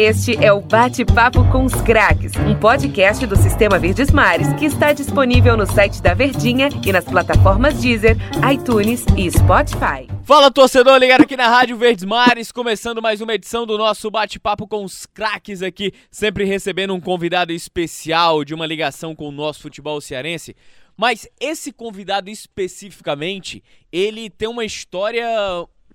Este é o Bate-Papo com os Craques, um podcast do Sistema Verdes Mares que está disponível no site da Verdinha e nas plataformas Deezer, iTunes e Spotify. Fala torcedor, ligado aqui na Rádio Verdes Mares, começando mais uma edição do nosso Bate-Papo com os Craques aqui, sempre recebendo um convidado especial de uma ligação com o nosso futebol cearense. Mas esse convidado especificamente, ele tem uma história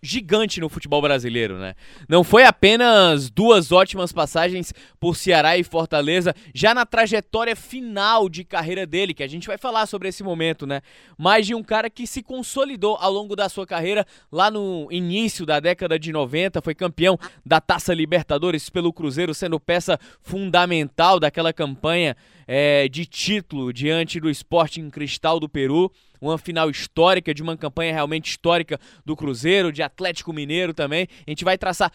gigante no futebol brasileiro, né? Não foi apenas duas ótimas passagens por Ceará e Fortaleza, já na trajetória final de carreira dele, que a gente vai falar sobre esse momento, né? Mas de um cara que se consolidou ao longo da sua carreira lá no início da década de 90, foi campeão da Taça Libertadores pelo Cruzeiro, sendo peça fundamental daquela campanha é, de título diante do Sporting Cristal do Peru uma final histórica, de uma campanha realmente histórica do Cruzeiro, de Atlético Mineiro também. A gente vai traçar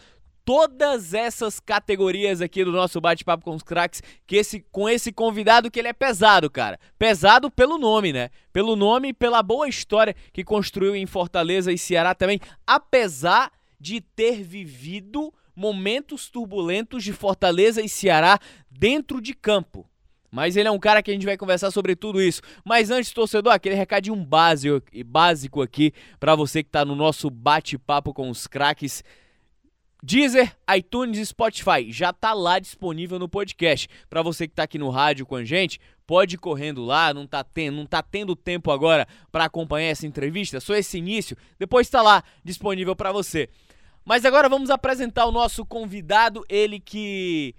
todas essas categorias aqui do nosso bate-papo com os craques, que esse com esse convidado que ele é pesado, cara. Pesado pelo nome, né? Pelo nome e pela boa história que construiu em Fortaleza e Ceará também, apesar de ter vivido momentos turbulentos de Fortaleza e Ceará dentro de campo. Mas ele é um cara que a gente vai conversar sobre tudo isso. Mas antes, torcedor, aquele recadinho básico, básico aqui para você que está no nosso bate-papo com os craques. Deezer, iTunes e Spotify já tá lá disponível no podcast. Para você que tá aqui no rádio com a gente, pode ir correndo lá, não tá tendo, não tá tendo tempo agora para acompanhar essa entrevista, só esse início, depois está lá disponível para você. Mas agora vamos apresentar o nosso convidado, ele que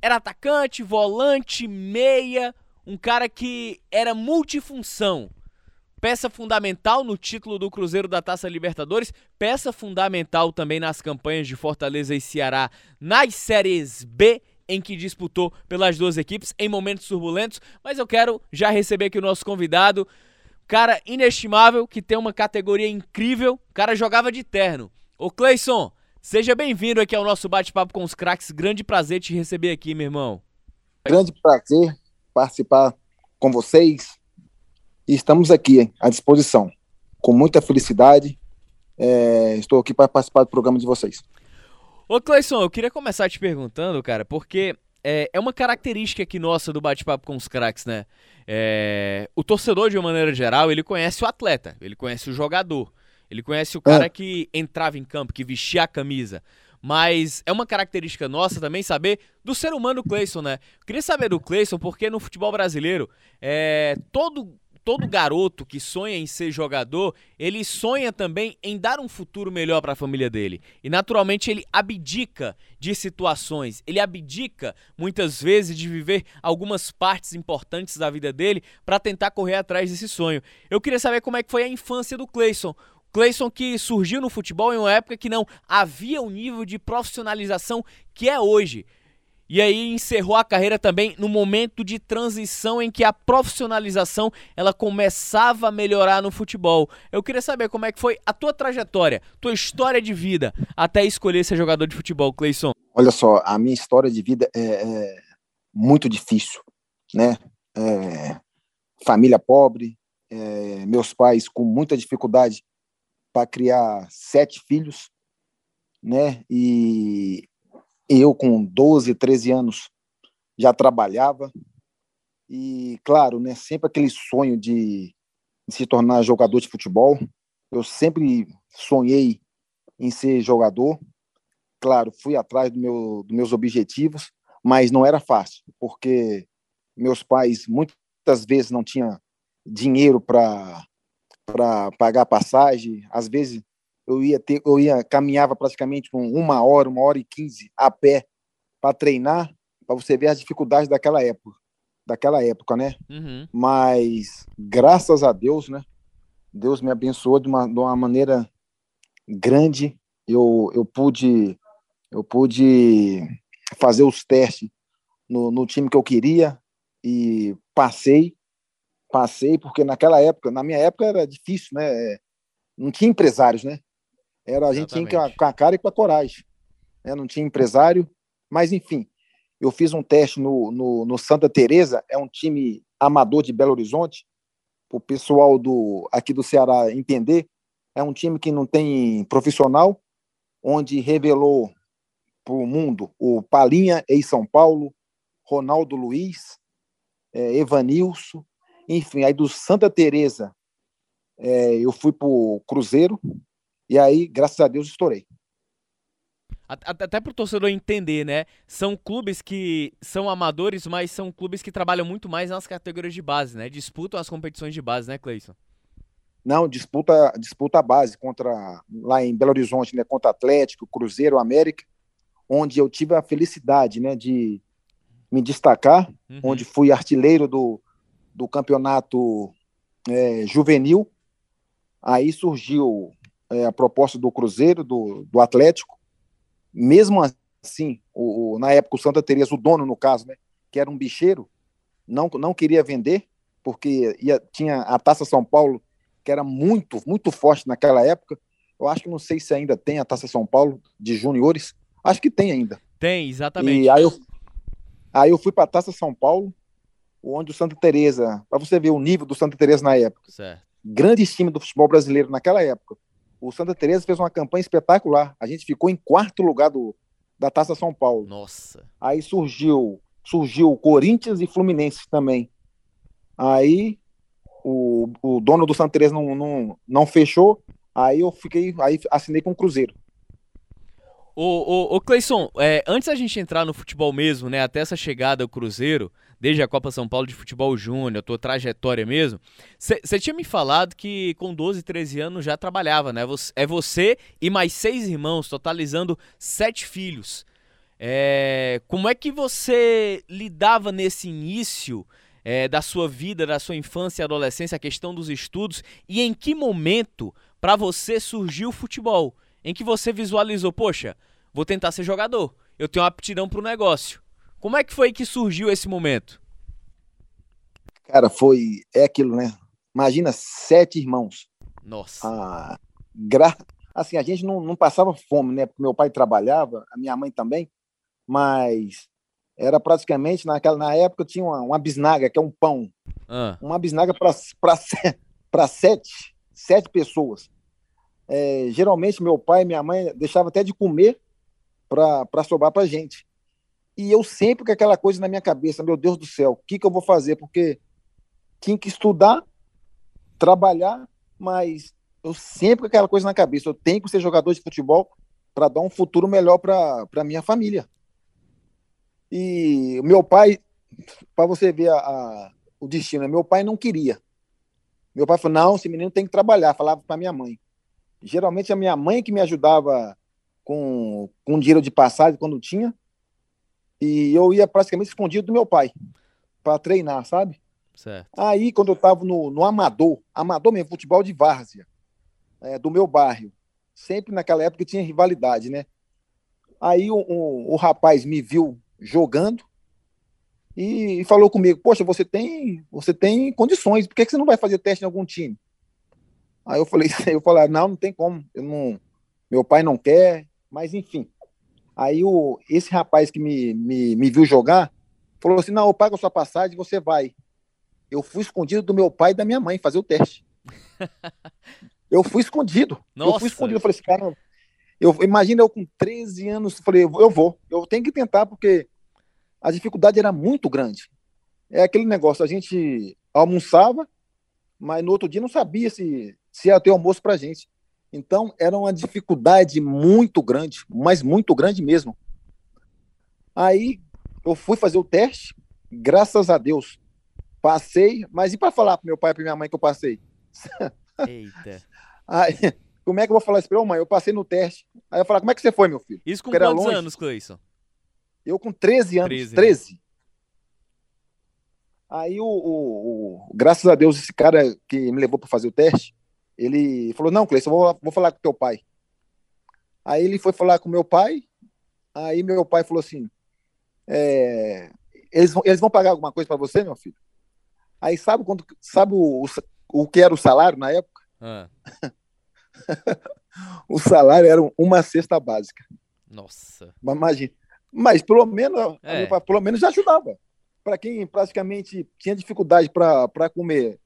era atacante, volante, meia, um cara que era multifunção. Peça fundamental no título do Cruzeiro da Taça Libertadores, peça fundamental também nas campanhas de Fortaleza e Ceará nas séries B em que disputou pelas duas equipes em momentos turbulentos, mas eu quero já receber aqui o nosso convidado, cara inestimável, que tem uma categoria incrível, cara jogava de terno. Ô Cleison, Seja bem-vindo aqui ao nosso bate-papo com os craques. Grande prazer te receber aqui, meu irmão. Grande prazer participar com vocês. E estamos aqui à disposição. Com muita felicidade. É, estou aqui para participar do programa de vocês. Ô, Cleison, eu queria começar te perguntando, cara, porque é, é uma característica aqui nossa do bate-papo com os craques, né? É, o torcedor, de uma maneira geral, ele conhece o atleta, ele conhece o jogador. Ele conhece o cara é. que entrava em campo, que vestia a camisa. Mas é uma característica nossa também saber do ser humano Cleison, né? Queria saber do Cleison porque no futebol brasileiro, é, todo todo garoto que sonha em ser jogador, ele sonha também em dar um futuro melhor para a família dele. E naturalmente ele abdica de situações, ele abdica muitas vezes de viver algumas partes importantes da vida dele para tentar correr atrás desse sonho. Eu queria saber como é que foi a infância do Cleison. Cleison que surgiu no futebol em uma época que não havia o nível de profissionalização que é hoje. E aí encerrou a carreira também no momento de transição em que a profissionalização ela começava a melhorar no futebol. Eu queria saber como é que foi a tua trajetória, tua história de vida até escolher ser jogador de futebol, Cleison. Olha só, a minha história de vida é, é muito difícil, né? É, família pobre, é, meus pais com muita dificuldade para criar sete filhos, né? E eu com 12, 13 anos já trabalhava e claro, né, sempre aquele sonho de, de se tornar jogador de futebol. Eu sempre sonhei em ser jogador. Claro, fui atrás do meu, dos meus objetivos, mas não era fácil, porque meus pais muitas vezes não tinham dinheiro para para pagar passagem. Às vezes eu ia ter, eu ia caminhava praticamente com uma hora, uma hora e quinze a pé para treinar, para você ver as dificuldades daquela época, daquela época, né? Uhum. Mas graças a Deus, né? Deus me abençoou de uma, de uma maneira grande. Eu, eu pude eu pude fazer os testes no, no time que eu queria e passei passei, porque naquela época, na minha época era difícil, né? Não tinha empresários, né? Era, a gente tinha que com a cara e com a coragem. Né? Não tinha empresário, mas enfim, eu fiz um teste no, no, no Santa Teresa, é um time amador de Belo Horizonte, o pessoal do aqui do Ceará entender, é um time que não tem profissional, onde revelou o mundo, o Palinha, ex-São Paulo, Ronaldo Luiz, é, Evanilson, enfim, aí do Santa Teresa é, eu fui para o Cruzeiro e aí, graças a Deus, estourei. Até para o torcedor entender, né? São clubes que são amadores, mas são clubes que trabalham muito mais nas categorias de base, né? Disputam as competições de base, né, Cleison? Não, disputa, disputa a base contra lá em Belo Horizonte, né? Contra Atlético, Cruzeiro, América, onde eu tive a felicidade, né, de me destacar, uhum. onde fui artilheiro do, do campeonato é, juvenil. Aí surgiu é, a proposta do Cruzeiro, do, do Atlético, mesmo assim, o, o, na época o Santa Teresa, o dono no caso, né, que era um bicheiro, não, não queria vender, porque ia, tinha a Taça São Paulo, que era muito, muito forte naquela época. Eu acho que não sei se ainda tem a Taça São Paulo de juniores. Acho que tem ainda. Tem, exatamente. E aí eu, aí eu fui para a Taça São Paulo, onde o Santa Teresa, para você ver o nível do Santa Teresa na época. Certo. Grande time do futebol brasileiro naquela época o Santa Teresa fez uma campanha espetacular. A gente ficou em quarto lugar do, da Taça São Paulo. Nossa. Aí surgiu surgiu Corinthians e Fluminense também. Aí o, o dono do Santa Teresa não, não, não fechou. Aí eu fiquei, aí assinei com o Cruzeiro. Ô, ô, ô Cleison, é, antes a gente entrar no futebol mesmo, né, até essa chegada ao Cruzeiro, desde a Copa São Paulo de Futebol Júnior, tua trajetória mesmo. Você tinha me falado que com 12, 13 anos já trabalhava, né? É você e mais seis irmãos, totalizando sete filhos. É, como é que você lidava nesse início é, da sua vida, da sua infância e adolescência, a questão dos estudos, e em que momento para você surgiu o futebol? Em que você visualizou, poxa, vou tentar ser jogador, eu tenho uma aptidão para o negócio. Como é que foi que surgiu esse momento? Cara, foi. É aquilo, né? Imagina sete irmãos. Nossa. Ah, gra... Assim, a gente não, não passava fome, né? Porque meu pai trabalhava, a minha mãe também, mas era praticamente, naquela, na época, tinha uma, uma bisnaga, que é um pão. Ah. Uma bisnaga para sete, sete pessoas. É, geralmente, meu pai e minha mãe deixavam até de comer para sobrar para gente. E eu sempre com aquela coisa na minha cabeça, meu Deus do céu, o que, que eu vou fazer? Porque tinha que estudar, trabalhar, mas eu sempre com aquela coisa na cabeça, eu tenho que ser jogador de futebol para dar um futuro melhor para minha família. E meu pai, para você ver a, a, o destino, meu pai não queria. Meu pai falou: não, esse menino tem que trabalhar, falava para minha mãe. Geralmente a minha mãe que me ajudava com, com dinheiro de passagem quando tinha, e eu ia praticamente escondido do meu pai para treinar, sabe? Certo. Aí, quando eu estava no, no Amador, Amador mesmo, futebol de várzea, é, do meu bairro, sempre naquela época tinha rivalidade, né? Aí o, o, o rapaz me viu jogando e, e, falou comigo: Poxa, você tem, você tem condições, por que, que você não vai fazer teste em algum time? Aí eu falei: eu falei, Não, não tem como, eu não, meu pai não quer, mas enfim. Aí o, esse rapaz que me, me, me viu jogar falou assim: não, eu pago a sua passagem, você vai. Eu fui escondido do meu pai e da minha mãe fazer o teste. eu fui escondido. Nossa. Eu fui escondido. Eu falei assim, cara, eu, imagina eu com 13 anos, falei, eu vou, eu tenho que tentar, porque a dificuldade era muito grande. É aquele negócio, a gente almoçava, mas no outro dia não sabia se, se ia ter almoço pra gente. Então, era uma dificuldade muito grande, mas muito grande mesmo. Aí, eu fui fazer o teste, graças a Deus, passei, mas e para falar para meu pai e para minha mãe que eu passei? Eita. Aí, como é que eu vou falar isso para mãe? Eu passei no teste. Aí eu falar, como é que você foi, meu filho? Isso com quantos longe. anos, Cleison? Eu com 13 anos, 13. 13. Né? Aí, o, o, o, graças a Deus, esse cara que me levou para fazer o teste, ele falou: Não, Cleiton, vou, vou falar com teu pai. Aí ele foi falar com meu pai. Aí meu pai falou assim: é, eles, vão, eles vão pagar alguma coisa para você, meu filho? Aí sabe quando sabe o, o que era o salário na época? Ah. o salário era uma cesta básica. Nossa. Mas imagina. Mas pelo menos, é. pelo menos já ajudava. Para quem praticamente tinha dificuldade para comer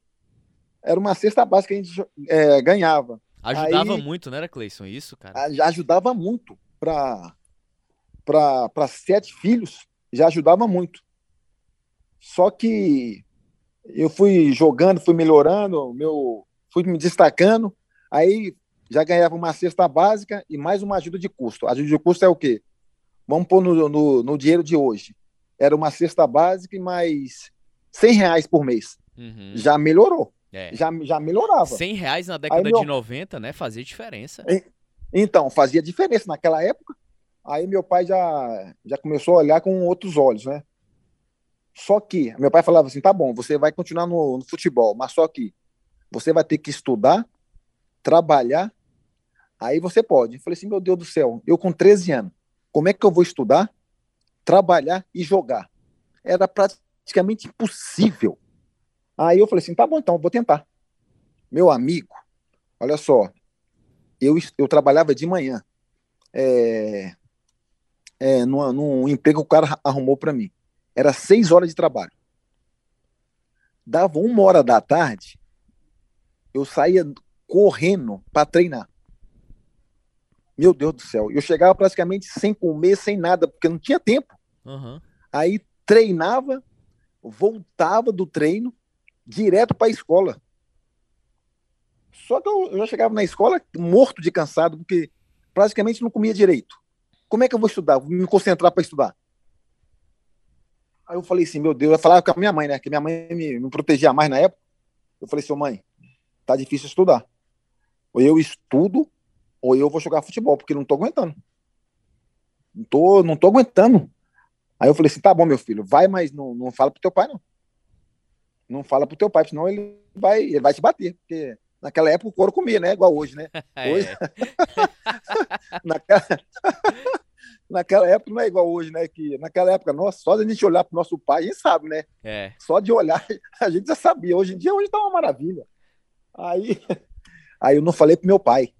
era uma cesta básica que a gente é, ganhava. Ajudava Aí, muito, né, Cleison? Isso, cara? Ajudava muito para para sete filhos já ajudava muito. Só que eu fui jogando, fui melhorando, meu, fui me destacando, aí já ganhava uma cesta básica e mais uma ajuda de custo. A ajuda de custo é o quê? Vamos pôr no, no, no dinheiro de hoje. Era uma cesta básica e mais 100 reais por mês. Uhum. Já melhorou. É. Já, já melhorava. 100 reais na década meu... de 90, né? Fazia diferença. Então, fazia diferença naquela época. Aí meu pai já, já começou a olhar com outros olhos, né? Só que meu pai falava assim: tá bom, você vai continuar no, no futebol, mas só que você vai ter que estudar, trabalhar, aí você pode. Eu falei assim: meu Deus do céu, eu com 13 anos, como é que eu vou estudar, trabalhar e jogar? Era praticamente impossível. Aí eu falei assim: tá bom, então, vou tentar. Meu amigo, olha só, eu, eu trabalhava de manhã, é, é, numa, num emprego que o cara arrumou para mim. Era seis horas de trabalho. Dava uma hora da tarde, eu saía correndo para treinar. Meu Deus do céu, eu chegava praticamente sem comer, sem nada, porque não tinha tempo. Uhum. Aí treinava, voltava do treino, direto para a escola. Só que eu, eu já chegava na escola morto de cansado, porque praticamente não comia direito. Como é que eu vou estudar? Vou me concentrar para estudar. Aí eu falei assim, meu Deus, eu falava com a minha mãe, né? Que minha mãe me, me protegia mais na época. Eu falei assim, mãe, tá difícil estudar. Ou eu estudo, ou eu vou jogar futebol, porque não tô aguentando. Não tô, não tô aguentando. Aí eu falei assim, tá bom, meu filho, vai, mas não, não fala pro teu pai, não. Não fala pro teu pai, senão ele vai, ele vai te bater. Porque naquela época o couro comia, né? Igual hoje, né? Hoje... É. naquela... naquela época não é igual hoje, né? Que naquela época, nossa, só de a gente olhar pro nosso pai, a gente sabe, né? É. Só de olhar, a gente já sabia. Hoje em dia, hoje tá uma maravilha. Aí, aí eu não falei pro meu pai.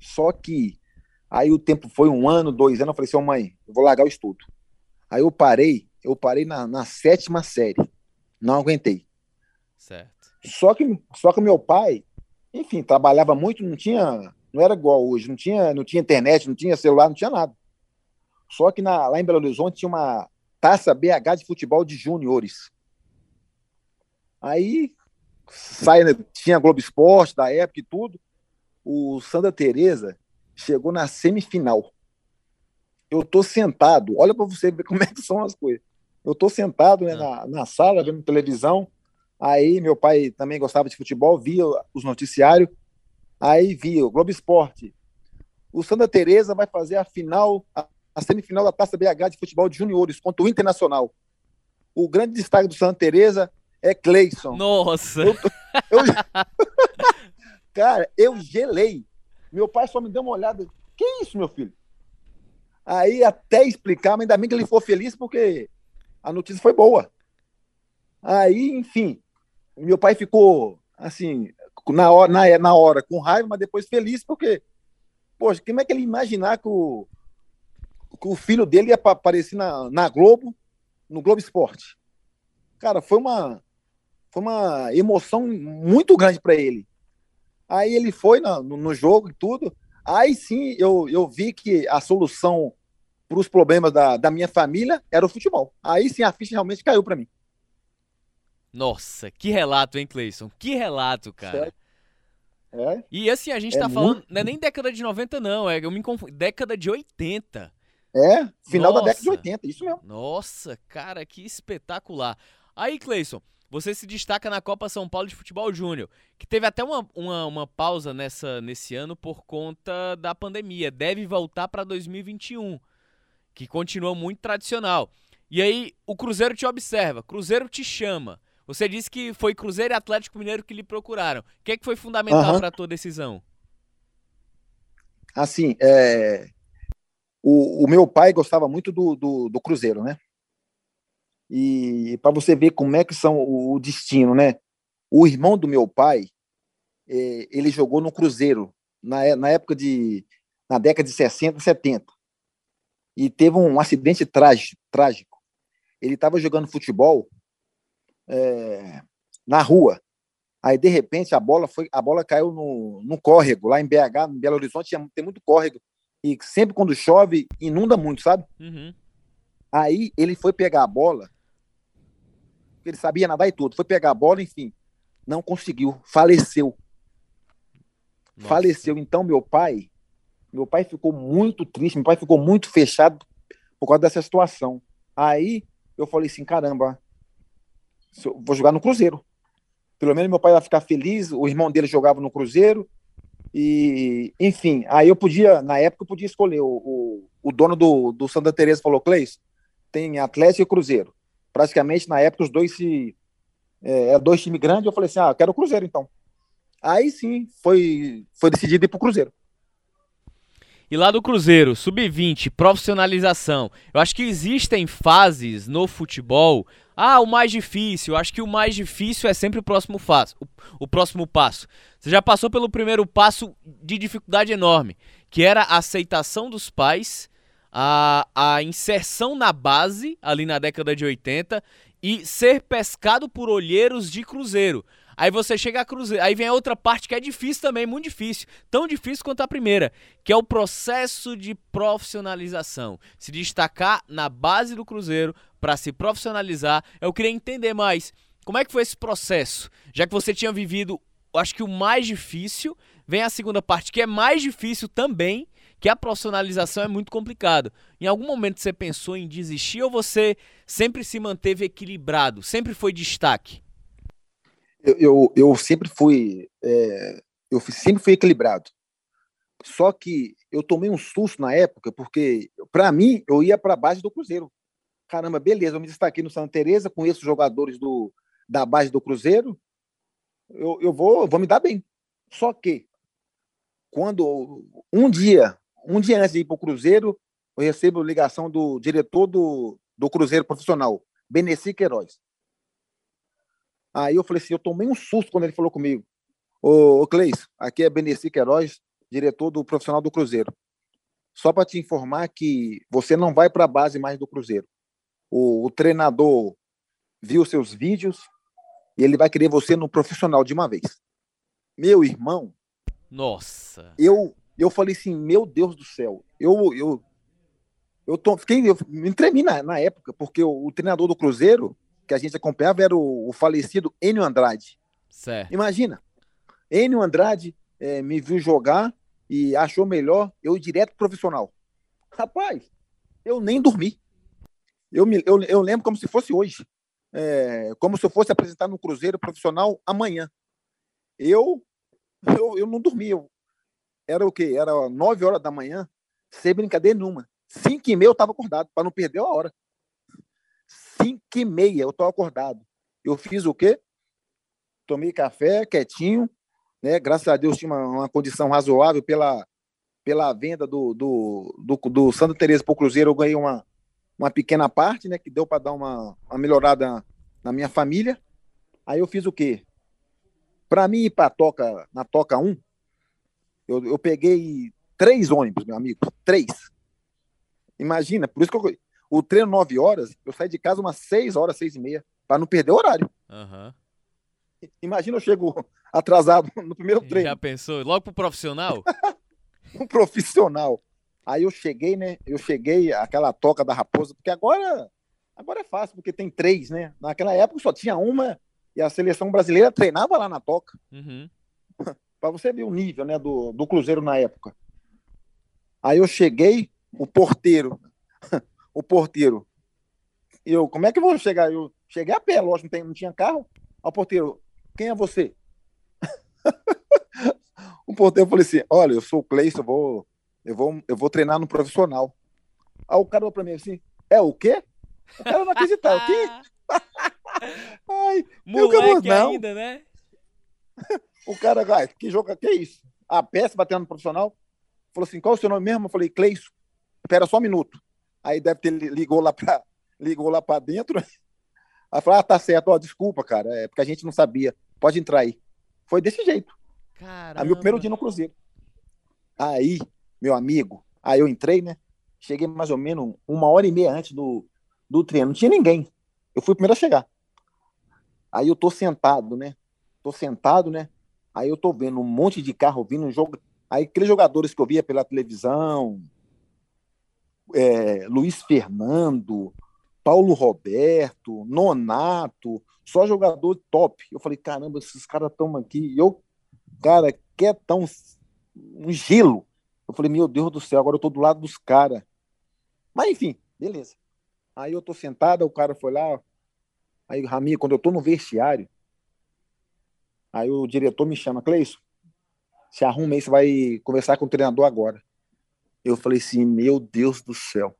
Só que aí o tempo foi um ano, dois anos, eu falei assim, oh, mãe, eu vou largar o estudo. Aí eu parei, eu parei na, na sétima série. Não aguentei. Certo. Só que, só que meu pai, enfim, trabalhava muito, não tinha, não era igual hoje, não tinha, não tinha internet, não tinha celular, não tinha nada. Só que na, lá em Belo Horizonte tinha uma taça BH de futebol de júniores. Aí sai, né, tinha Globo Esporte da época e tudo. O Santa Teresa chegou na semifinal. Eu tô sentado, olha para você ver como é que são as coisas. Eu tô sentado né, na, na sala vendo televisão. Aí meu pai também gostava de futebol, via os noticiários. Aí via o Globo Esporte. O Santa Teresa vai fazer a final, a a semifinal da Taça BH de futebol de juniores contra o Internacional. O grande destaque do Santa Teresa é Cleison. Nossa! Eu, eu, cara, eu gelei. Meu pai só me deu uma olhada. Que isso, meu filho? Aí até explicar, mas ainda bem que ele ficou feliz porque a notícia foi boa. Aí, enfim, meu pai ficou assim, na hora, na, na hora com raiva, mas depois feliz porque, poxa, como é que ele imaginar que o, que o filho dele ia aparecer na, na Globo, no Globo Esporte. Cara, foi uma, foi uma emoção muito grande para ele. Aí ele foi no, no, jogo e tudo. Aí sim eu, eu vi que a solução para os problemas da, da minha família era o futebol. Aí sim a ficha realmente caiu para mim. Nossa, que relato, hein, Cleison? Que relato, cara. É? E assim, a gente é tá muito... falando, não é nem década de 90, não, é eu me confundo, década de 80. É, final Nossa. da década de 80, isso mesmo. Nossa, cara, que espetacular. Aí, Cleison, você se destaca na Copa São Paulo de Futebol Júnior, que teve até uma, uma, uma, pausa nessa, nesse ano por conta da pandemia. Deve voltar para 2021, que continua muito tradicional. E aí, o Cruzeiro te observa, Cruzeiro te chama. Você disse que foi Cruzeiro e Atlético Mineiro que lhe procuraram. O que, é que foi fundamental uhum. para a tua decisão? Assim, é, o, o meu pai gostava muito do, do, do Cruzeiro, né? E para você ver como é que são o, o, destino, né? O irmão do meu pai, é, ele jogou no Cruzeiro na, na época de na década de 60, 70. E teve um acidente trágico. trágico. Ele estava jogando futebol é, na rua. Aí de repente a bola foi, a bola caiu no, no córrego lá em BH, em Belo Horizonte, tem muito córrego e sempre quando chove, inunda muito, sabe? Uhum. Aí ele foi pegar a bola, ele sabia nadar e tudo, foi pegar a bola, enfim, não conseguiu, faleceu. Nossa. Faleceu. Então, meu pai, meu pai ficou muito triste, meu pai ficou muito fechado por causa dessa situação. Aí eu falei assim: caramba, vou jogar no Cruzeiro. Pelo menos meu pai vai ficar feliz, o irmão dele jogava no Cruzeiro, e, enfim, aí eu podia, na época, eu podia escolher. O, o, o dono do, do Santa Teresa falou: Cleis, tem Atlético e Cruzeiro. Praticamente, na época, os dois se. É, dois times grandes. Eu falei assim: ah, quero o Cruzeiro então. Aí sim, foi, foi decidido ir pro Cruzeiro. E lá do Cruzeiro, sub-20, profissionalização. Eu acho que existem fases no futebol. Ah, o mais difícil. Eu acho que o mais difícil é sempre o próximo passo. O, o próximo passo. Você já passou pelo primeiro passo de dificuldade enorme, que era a aceitação dos pais, a, a inserção na base, ali na década de 80, e ser pescado por olheiros de Cruzeiro. Aí você chega a Cruzeiro. Aí vem a outra parte que é difícil também, muito difícil. Tão difícil quanto a primeira, que é o processo de profissionalização. Se destacar na base do Cruzeiro para se profissionalizar. Eu queria entender mais como é que foi esse processo, já que você tinha vivido, acho que o mais difícil, vem a segunda parte que é mais difícil também, que a profissionalização é muito complicado. Em algum momento você pensou em desistir ou você sempre se manteve equilibrado, sempre foi destaque? Eu, eu, eu sempre fui é, eu sempre fui equilibrado. Só que eu tomei um susto na época, porque para mim eu ia para a base do Cruzeiro. Caramba, beleza, eu me destaquei no Santa Teresa, conheço jogadores do, da base do Cruzeiro, eu, eu vou, vou me dar bem. Só que quando um dia, um dia antes de ir para o Cruzeiro, eu recebo ligação do diretor do, do Cruzeiro profissional, Beneci Queiroz. Aí eu falei assim, eu tomei um susto quando ele falou comigo. Ô, ô Cleis, aqui é Beneci Queiroz, diretor do profissional do Cruzeiro. Só para te informar que você não vai para a base mais do Cruzeiro. O, o, treinador viu seus vídeos e ele vai querer você no profissional de uma vez. Meu irmão. Nossa. Eu eu falei assim, meu Deus do céu. Eu eu eu tô, fiquei eu me tremi na, na época porque o, o treinador do Cruzeiro que a gente acompanhava era o, o falecido Enio Andrade. Certo. Imagina, Enio Andrade é, me viu jogar e achou melhor eu ir direto profissional. Rapaz, eu nem dormi. Eu, me, eu, eu lembro como se fosse hoje. É, como se eu fosse apresentar no Cruzeiro profissional amanhã. Eu, eu, eu não dormi. Eu, era o quê? Era nove horas da manhã, sem brincadeira nenhuma. Cinco e meia eu estava acordado, para não perder a hora. 5 e meia eu tô acordado. Eu fiz o quê? Tomei café quietinho, né? Graças a Deus tinha uma, uma condição razoável pela, pela venda do, do, do, do Santa Teresa para o Cruzeiro. Eu ganhei uma, uma pequena parte, né? Que deu para dar uma, uma melhorada na minha família. Aí eu fiz o quê? Para mim ir para toca, na Toca 1, eu, eu peguei três ônibus, meu amigo. Três. Imagina, por isso que eu, o treino 9 horas, eu saí de casa umas 6 horas, 6 e meia, para não perder o horário. Uhum. Imagina eu chego atrasado no primeiro treino. Já pensou? Logo pro profissional? um profissional. Aí eu cheguei, né? Eu cheguei aquela toca da raposa, porque agora agora é fácil, porque tem três, né? Naquela época só tinha uma e a seleção brasileira treinava lá na toca. Uhum. para você ver o nível, né, do, do Cruzeiro na época. Aí eu cheguei, o porteiro o porteiro. Eu, como é que eu vou chegar? Eu cheguei a pé, lógico, não, tem, não tinha carro. O porteiro, quem é você? o porteiro falou assim: Olha, eu sou o Cleison, eu vou, eu vou, eu vou treinar no profissional. Aí o cara falou pra mim assim: É o quê? O cara não acreditava. o quê? Ai, Moleque não. ainda, né? o cara, vai, que jogo, que é isso? A peça batendo no profissional. Falou assim: Qual é o seu nome mesmo? Eu falei: Cleison. Espera só um minuto. Aí deve ter ligou lá para ligou lá para dentro. Aí falou: "Ah, tá certo, ó, desculpa, cara, é porque a gente não sabia. Pode entrar aí". Foi desse jeito. Caramba. Aí meu primeiro dia no Cruzeiro. Aí, meu amigo, aí eu entrei, né? Cheguei mais ou menos uma hora e meia antes do, do treino. Não tinha ninguém. Eu fui o primeiro a chegar. Aí eu tô sentado, né? Tô sentado, né? Aí eu tô vendo um monte de carro vindo, um jogo, Aí aqueles jogadores que eu via pela televisão, é, Luiz Fernando, Paulo Roberto, Nonato, só jogador top. Eu falei, caramba, esses caras estão aqui. E eu, cara, quer tão um gelo. Eu falei, meu Deus do céu, agora eu tô do lado dos caras. Mas enfim, beleza. Aí eu tô sentado, o cara foi lá. Aí, Raminha, quando eu tô no vestiário, aí o diretor me chama, Cleison, se arruma aí, você vai conversar com o treinador agora. Eu falei assim, meu Deus do céu.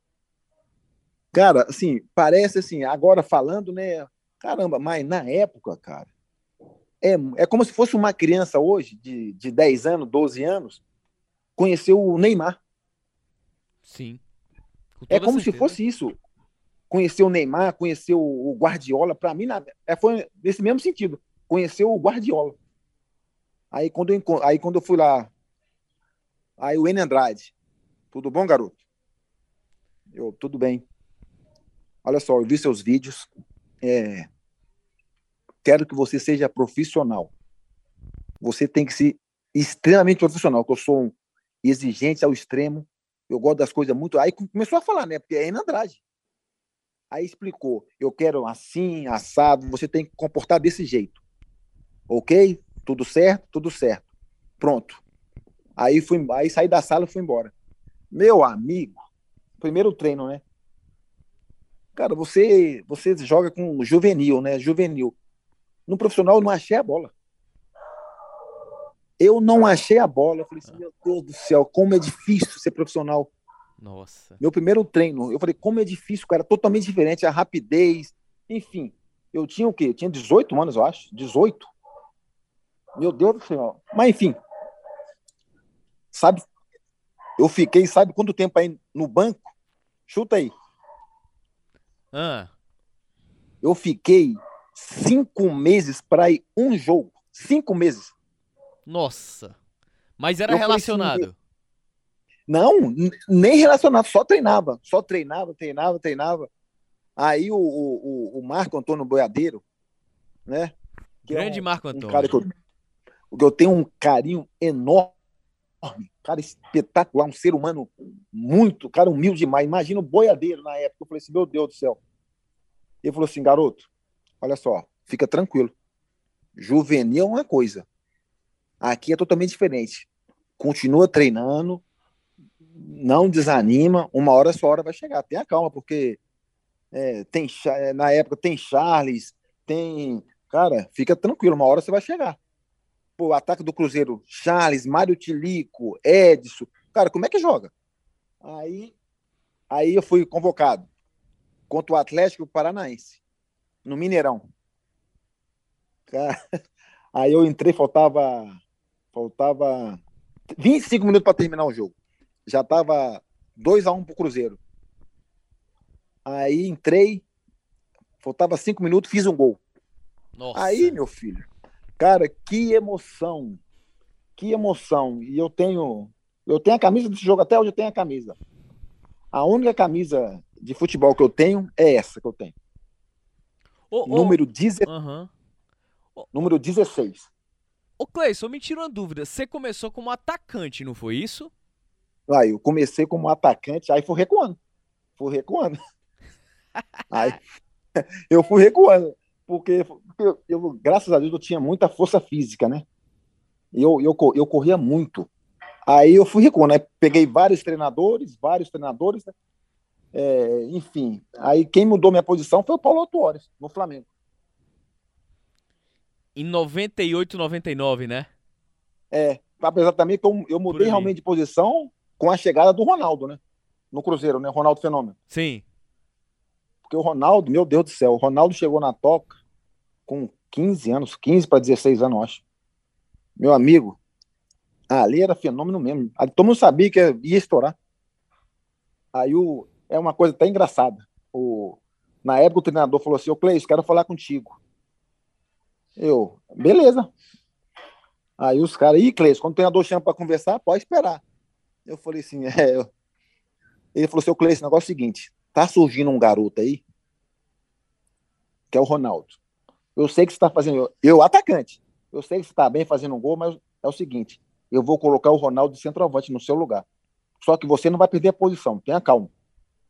Cara, assim, parece assim, agora falando, né? Caramba, mas na época, cara, é, é como se fosse uma criança hoje, de, de 10 anos, 12 anos, conhecer o Neymar. Sim. É como certeza. se fosse isso. Conhecer o Neymar, conhecer o, Guardiola, para mim, na, é, foi nesse mesmo sentido. Conhecer o Guardiola. Aí quando eu, aí quando eu fui lá, aí o N Andrade, tudo bom, garoto? Eu, tudo bem. Olha só, eu vi seus vídeos. É, quero que você seja profissional. Você tem que ser extremamente profissional, que eu sou um exigente ao extremo. Eu gosto das coisas muito. Aí começou a falar, né? Porque é N Andrade. Aí explicou: eu quero assim, assado, você tem que comportar desse jeito. Ok? Tudo certo? Tudo certo. Pronto. Aí, fui, aí saí da sala e fui embora. Meu amigo, primeiro treino, né? Cara, você você joga com juvenil, né? Juvenil. No profissional eu não achei a bola. Eu não achei a bola. Eu falei assim, meu Deus do céu, como é difícil ser profissional. Nossa. Meu primeiro treino, eu falei, como é difícil, cara, totalmente diferente, a rapidez, enfim. Eu tinha o quê? Eu tinha 18 anos, eu acho. 18. Meu Deus do céu. Mas enfim. Sabe eu fiquei, sabe quanto tempo aí no banco? Chuta aí. Ah. Eu fiquei cinco meses para ir um jogo. Cinco meses. Nossa. Mas era eu relacionado? Assim, não, nem relacionado, só treinava. Só treinava, treinava, treinava. Aí o, o, o Marco Antônio Boiadeiro, né? Grande é um, Marco Antônio. Um cara que eu, que eu tenho um carinho enorme cara espetacular, um ser humano muito, cara humilde demais. Imagina o boiadeiro na época. Eu falei assim, meu Deus do céu. Ele falou assim, garoto, olha só, fica tranquilo. Juvenil é uma coisa. Aqui é totalmente diferente. Continua treinando, não desanima, uma hora sua hora vai chegar. Tenha calma, porque é, tem é, na época tem Charles, tem. Cara, fica tranquilo, uma hora você vai chegar o ataque do Cruzeiro, Charles, Mário Tilico, Edson. Cara, como é que joga? Aí, aí eu fui convocado contra o Atlético Paranaense, no Mineirão. Cara, aí eu entrei, faltava faltava 25 minutos para terminar o jogo. Já tava 2 a 1 um pro Cruzeiro. Aí entrei, faltava 5 minutos, fiz um gol. Nossa. Aí, meu filho, Cara, que emoção. Que emoção. E eu tenho eu tenho a camisa desse jogo até hoje eu tenho a camisa. A única camisa de futebol que eu tenho é essa que eu tenho. Oh, oh. Número, deze... uhum. oh. Número 16. Ô Cleison, me tira uma dúvida. Você começou como atacante, não foi isso? Aí, eu comecei como atacante, aí fui recuando. Fui recuando. aí, eu fui recuando porque, porque eu, graças a Deus, eu tinha muita força física, né? Eu, eu, eu corria muito. Aí eu fui rico, né? Peguei vários treinadores, vários treinadores, né? É, enfim. Aí quem mudou minha posição foi o Paulo Autuores, no Flamengo. Em 98, 99, né? É, apesar também que eu, eu mudei realmente de posição com a chegada do Ronaldo, né? No Cruzeiro, né? Ronaldo Fenômeno. Sim. Porque o Ronaldo, meu Deus do céu, o Ronaldo chegou na toca com 15 anos, 15 para 16 anos, acho. Meu amigo, ali era fenômeno mesmo. Todo mundo sabia que ia estourar. Aí o, é uma coisa até engraçada. O, na época o treinador falou assim: Ô Cleis, quero falar contigo. Eu, beleza. Aí os caras, ih, Cleis, quando o treinador chama para conversar, pode esperar. Eu falei assim: é. Eu... Ele falou assim: Ô Cleis, o negócio é o seguinte: tá surgindo um garoto aí, que é o Ronaldo. Eu sei que você está fazendo. Eu, atacante. Eu sei que você está bem fazendo um gol, mas é o seguinte: eu vou colocar o Ronaldo de centroavante no seu lugar. Só que você não vai perder a posição, tenha calma.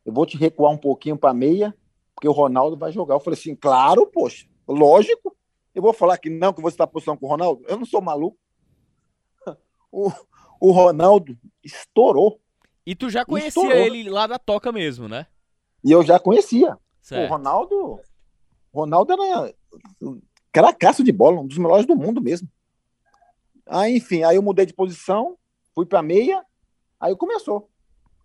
Eu vou te recuar um pouquinho para meia, porque o Ronaldo vai jogar. Eu falei assim, claro, poxa, lógico. Eu vou falar que não, que você está posição com o Ronaldo? Eu não sou maluco. O, o Ronaldo estourou. E tu já conhecia estourou. ele lá da toca mesmo, né? E eu já conhecia. Certo. O Ronaldo. Ronaldo era cracaço de bola, um dos melhores do mundo mesmo. Aí, enfim, aí eu mudei de posição, fui para meia, aí começou.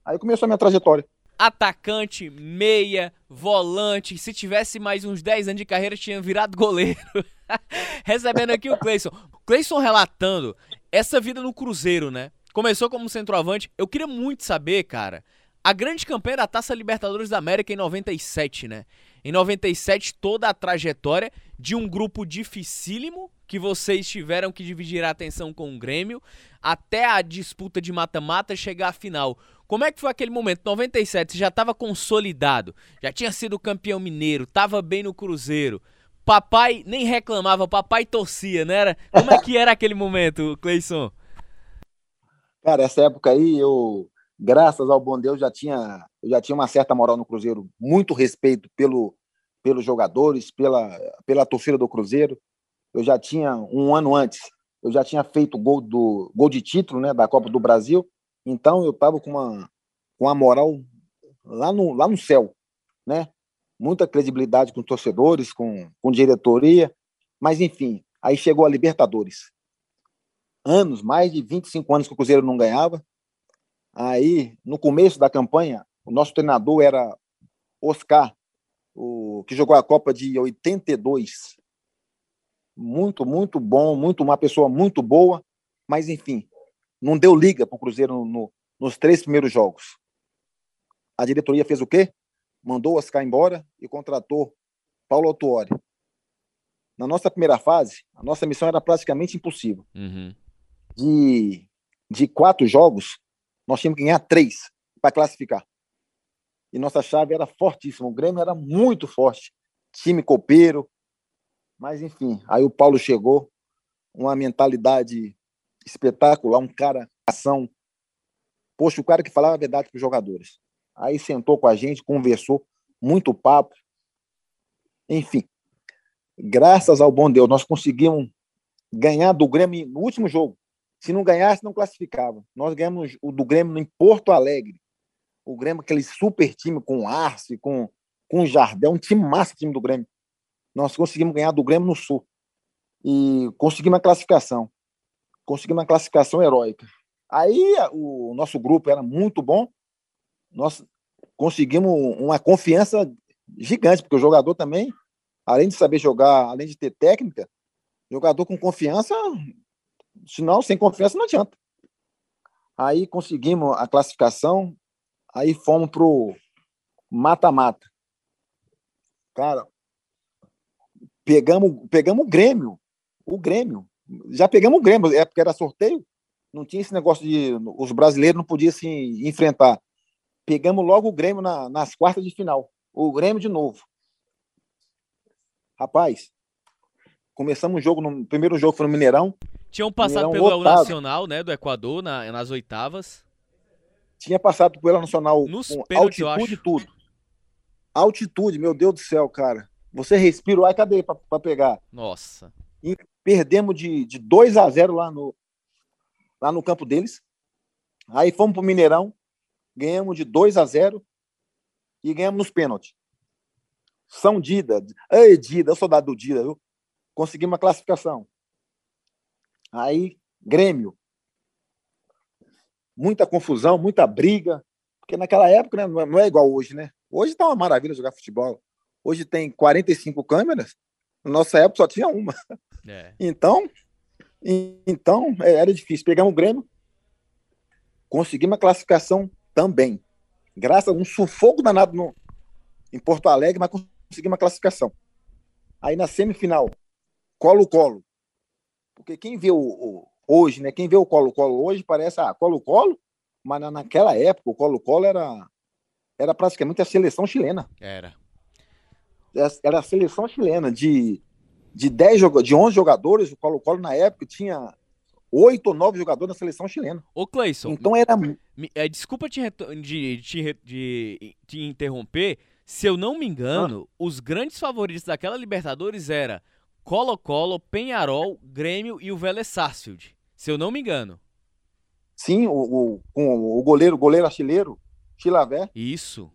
Aí começou a minha trajetória. Atacante, meia, volante. Se tivesse mais uns 10 anos de carreira, tinha virado goleiro. Recebendo aqui o Cleison. Cleison relatando essa vida no Cruzeiro, né? Começou como centroavante. Eu queria muito saber, cara, a grande campanha da Taça Libertadores da América em 97, né? Em 97, toda a trajetória de um grupo dificílimo que vocês tiveram que dividir a atenção com o Grêmio até a disputa de mata-mata chegar à final. Como é que foi aquele momento? 97, você já estava consolidado, já tinha sido campeão mineiro, estava bem no Cruzeiro. Papai nem reclamava, papai torcia, né? Era? Como é que era aquele momento, Cleison? Cara, essa época aí eu graças ao bom Deus, já tinha, eu já tinha uma certa moral no Cruzeiro, muito respeito pelo, pelos jogadores, pela, pela torcida do Cruzeiro. Eu já tinha, um ano antes, eu já tinha feito gol, do, gol de título né, da Copa do Brasil, então eu estava com uma, com uma moral lá no, lá no céu, né? Muita credibilidade com torcedores, com, com diretoria, mas enfim, aí chegou a Libertadores. Anos, mais de 25 anos que o Cruzeiro não ganhava, Aí, no começo da campanha, o nosso treinador era Oscar, o, que jogou a Copa de 82. Muito, muito bom, muito uma pessoa muito boa, mas enfim, não deu liga para o Cruzeiro no, no, nos três primeiros jogos. A diretoria fez o quê? Mandou o Oscar embora e contratou Paulo Autuori. Na nossa primeira fase, a nossa missão era praticamente impossível. Uhum. De, de quatro jogos, nós tínhamos que ganhar três para classificar. E nossa chave era fortíssima. O Grêmio era muito forte. Time copeiro. Mas, enfim, aí o Paulo chegou, uma mentalidade espetacular, um cara, ação. Poxa, o cara que falava a verdade para os jogadores. Aí sentou com a gente, conversou, muito papo. Enfim, graças ao bom Deus, nós conseguimos ganhar do Grêmio no último jogo. Se não ganhasse, não classificava. Nós ganhamos o do Grêmio em Porto Alegre. O Grêmio, aquele super time com Arce, com, com Jardel, um time massa time do Grêmio. Nós conseguimos ganhar do Grêmio no Sul. E conseguimos a classificação. Conseguimos a classificação heróica. Aí o nosso grupo era muito bom. Nós conseguimos uma confiança gigante, porque o jogador também, além de saber jogar, além de ter técnica, jogador com confiança Senão, sem confiança, não adianta. Aí conseguimos a classificação, aí fomos pro mata-mata. Cara, pegamos, pegamos o Grêmio. O Grêmio. Já pegamos o Grêmio, é porque era sorteio. Não tinha esse negócio de. Os brasileiros não podiam se enfrentar. Pegamos logo o Grêmio na, nas quartas de final. O Grêmio de novo. Rapaz, começamos o jogo, no primeiro jogo foi no Mineirão. Tinham passado pelo Nacional, né, do Equador, na, nas oitavas. Tinha passado pelo Nacional Nos com pênalti, altitude e tudo. Altitude, meu Deus do céu, cara. Você respira, ai, cadê para pegar? Nossa. E perdemos de, de 2 a 0 lá no, lá no campo deles. Aí fomos pro Mineirão, ganhamos de 2 a 0 e ganhamos nos pênaltis. São Dida. Ei, Dida, eu sou da do Dida, viu? Conseguimos a classificação. Aí, Grêmio. Muita confusão, muita briga, porque naquela época né, não é igual hoje, né? Hoje tá uma maravilha jogar futebol. Hoje tem 45 câmeras, na nossa época só tinha uma. É. Então, então é, era difícil. Pegamos o Grêmio, conseguimos a classificação também. Graças a um sufoco danado no, em Porto Alegre, mas conseguimos a classificação. Aí na semifinal, Colo-Colo. Porque quem vê o, o, hoje, né? Quem vê o Colo-Colo hoje parece, ah, Colo-Colo, mas na, naquela época o Colo-Colo era, era praticamente a seleção chilena. Era. Era a seleção chilena de, de, 10, de 11 jogadores, o Colo-Colo na época tinha oito ou nove jogadores da seleção chilena. Ô, Cleison. Então era. É, desculpa te, de, de, de, de, interromper. Se eu não me engano, ah. os grandes favoritos daquela Libertadores era Colo-Colo, Penharol, Grêmio e o Vélez Sarsfield. Se eu não me engano. Sim, o, o, o goleiro, goleiro artilheiro, Chilavé. Isso.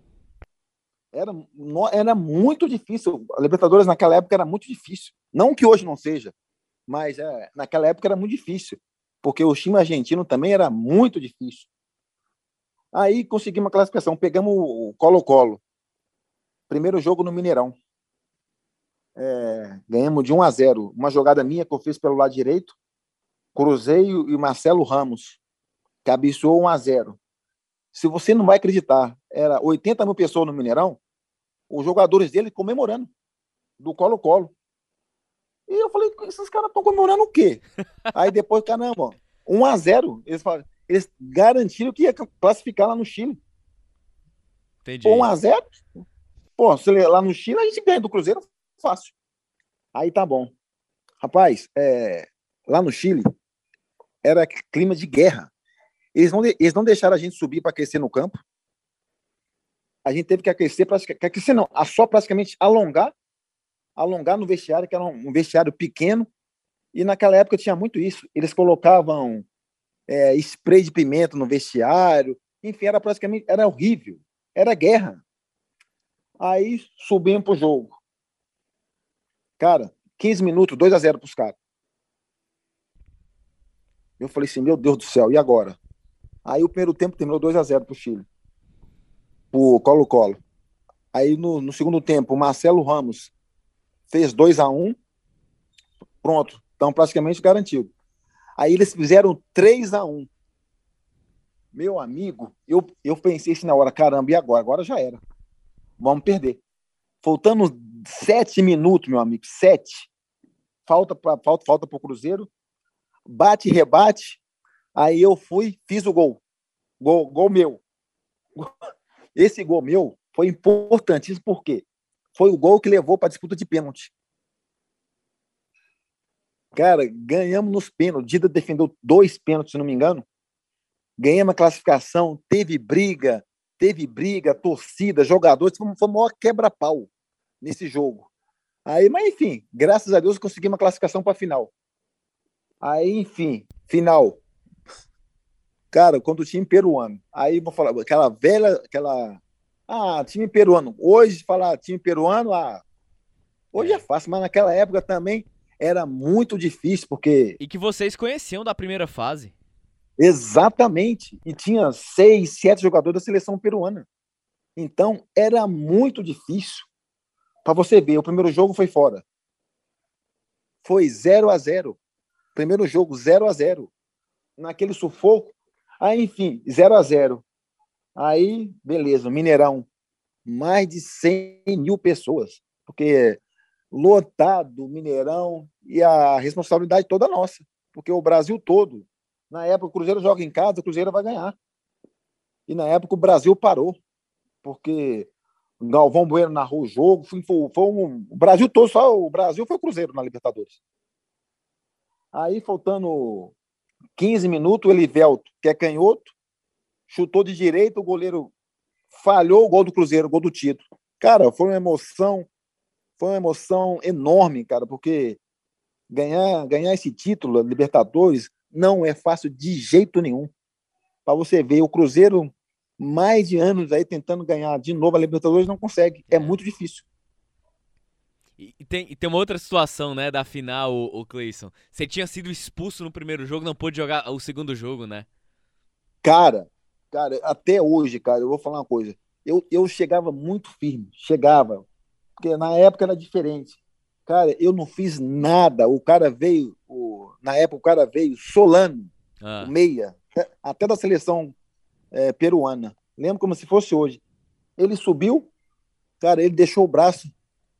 Era, era muito difícil. A Libertadores naquela época era muito difícil. Não que hoje não seja, mas é, naquela época era muito difícil, porque o time argentino também era muito difícil. Aí conseguimos a classificação, pegamos o Colo-Colo. Primeiro jogo no Mineirão. É, ganhamos de 1 a 0. Uma jogada minha que eu fiz pelo lado direito. Cruzei e Marcelo Ramos cabeceou 1 a 0. Se você não vai acreditar, era 80 mil pessoas no Mineirão, os jogadores dele comemorando do Colo-Colo. E eu falei, esses caras estão comemorando o quê? Aí depois, caramba, 1 a 0 eles, falaram, eles garantiram que ia classificar lá no Chile. Entendi. 1 a 0 Pô, lá no Chile a gente ganha do Cruzeiro fácil. Aí tá bom. Rapaz, é, lá no Chile era clima de guerra. Eles não, eles não deixaram a gente subir para aquecer no campo. A gente teve que aquecer, que aquecer não, a só praticamente alongar, alongar no vestiário, que era um vestiário pequeno, e naquela época tinha muito isso. Eles colocavam é, spray de pimenta no vestiário, enfim, era praticamente, era horrível, era guerra. Aí subimos pro jogo. Cara, 15 minutos, 2 a 0 pros caras. Eu falei assim, meu Deus do céu, e agora? Aí o primeiro tempo terminou 2 a 0 pro Chile. Pro Colo-Colo. Aí no, no, segundo tempo, o Marcelo Ramos fez 2 a 1 Pronto, estão praticamente garantido. Aí eles fizeram 3 a 1 Meu amigo, eu, eu pensei assim na hora, caramba, e agora? Agora já era. Vamos perder. Faltando sete minutos, meu amigo, sete. Falta para falta, falta o Cruzeiro. Bate rebate. Aí eu fui, fiz o gol. Gol, gol meu. Esse gol meu foi importantíssimo porque foi o gol que levou para a disputa de pênalti. Cara, ganhamos nos pênaltis. Dida defendeu dois pênaltis, se não me engano. Ganhamos a classificação, teve briga, teve briga, torcida, jogadores. Foi, foi o maior quebra-pau nesse jogo. Aí, mas enfim, graças a Deus conseguimos a classificação para a final. Aí, enfim, final. Cara, quando o time peruano, aí vou falar, aquela velha, aquela. Ah, time peruano. Hoje, falar time peruano, ah, hoje é fácil, mas naquela época também era muito difícil, porque. E que vocês conheciam da primeira fase. Exatamente. E tinha seis, sete jogadores da seleção peruana. Então, era muito difícil. Para você ver, o primeiro jogo foi fora. Foi 0 a 0 Primeiro jogo, 0 a 0 Naquele sufoco, Aí, enfim, 0 a 0 Aí, beleza, Mineirão, mais de 100 mil pessoas, porque lotado Mineirão e a responsabilidade toda nossa, porque o Brasil todo, na época o Cruzeiro joga em casa, o Cruzeiro vai ganhar. E na época o Brasil parou, porque Galvão Bueno narrou o jogo, foi, foi, um, o Brasil todo, só o Brasil foi o Cruzeiro na Libertadores. Aí, faltando 15 minutos, o Elivelto, que é canhoto, chutou de direita, o goleiro falhou o gol do Cruzeiro, o gol do título. Cara, foi uma emoção, foi uma emoção enorme, cara, porque ganhar, ganhar esse título, Libertadores, não é fácil de jeito nenhum. Para você ver, o Cruzeiro, mais de anos aí tentando ganhar de novo a Libertadores, não consegue. É muito difícil. E tem, e tem uma outra situação, né, da final, o, o Cleison. Você tinha sido expulso no primeiro jogo, não pôde jogar o segundo jogo, né? Cara, cara, até hoje, cara, eu vou falar uma coisa. Eu, eu chegava muito firme, chegava. Porque na época era diferente. Cara, eu não fiz nada. O cara veio, o, na época o cara veio, Solano, ah. o meia, até da seleção é, peruana. Lembro como se fosse hoje. Ele subiu, cara, ele deixou o braço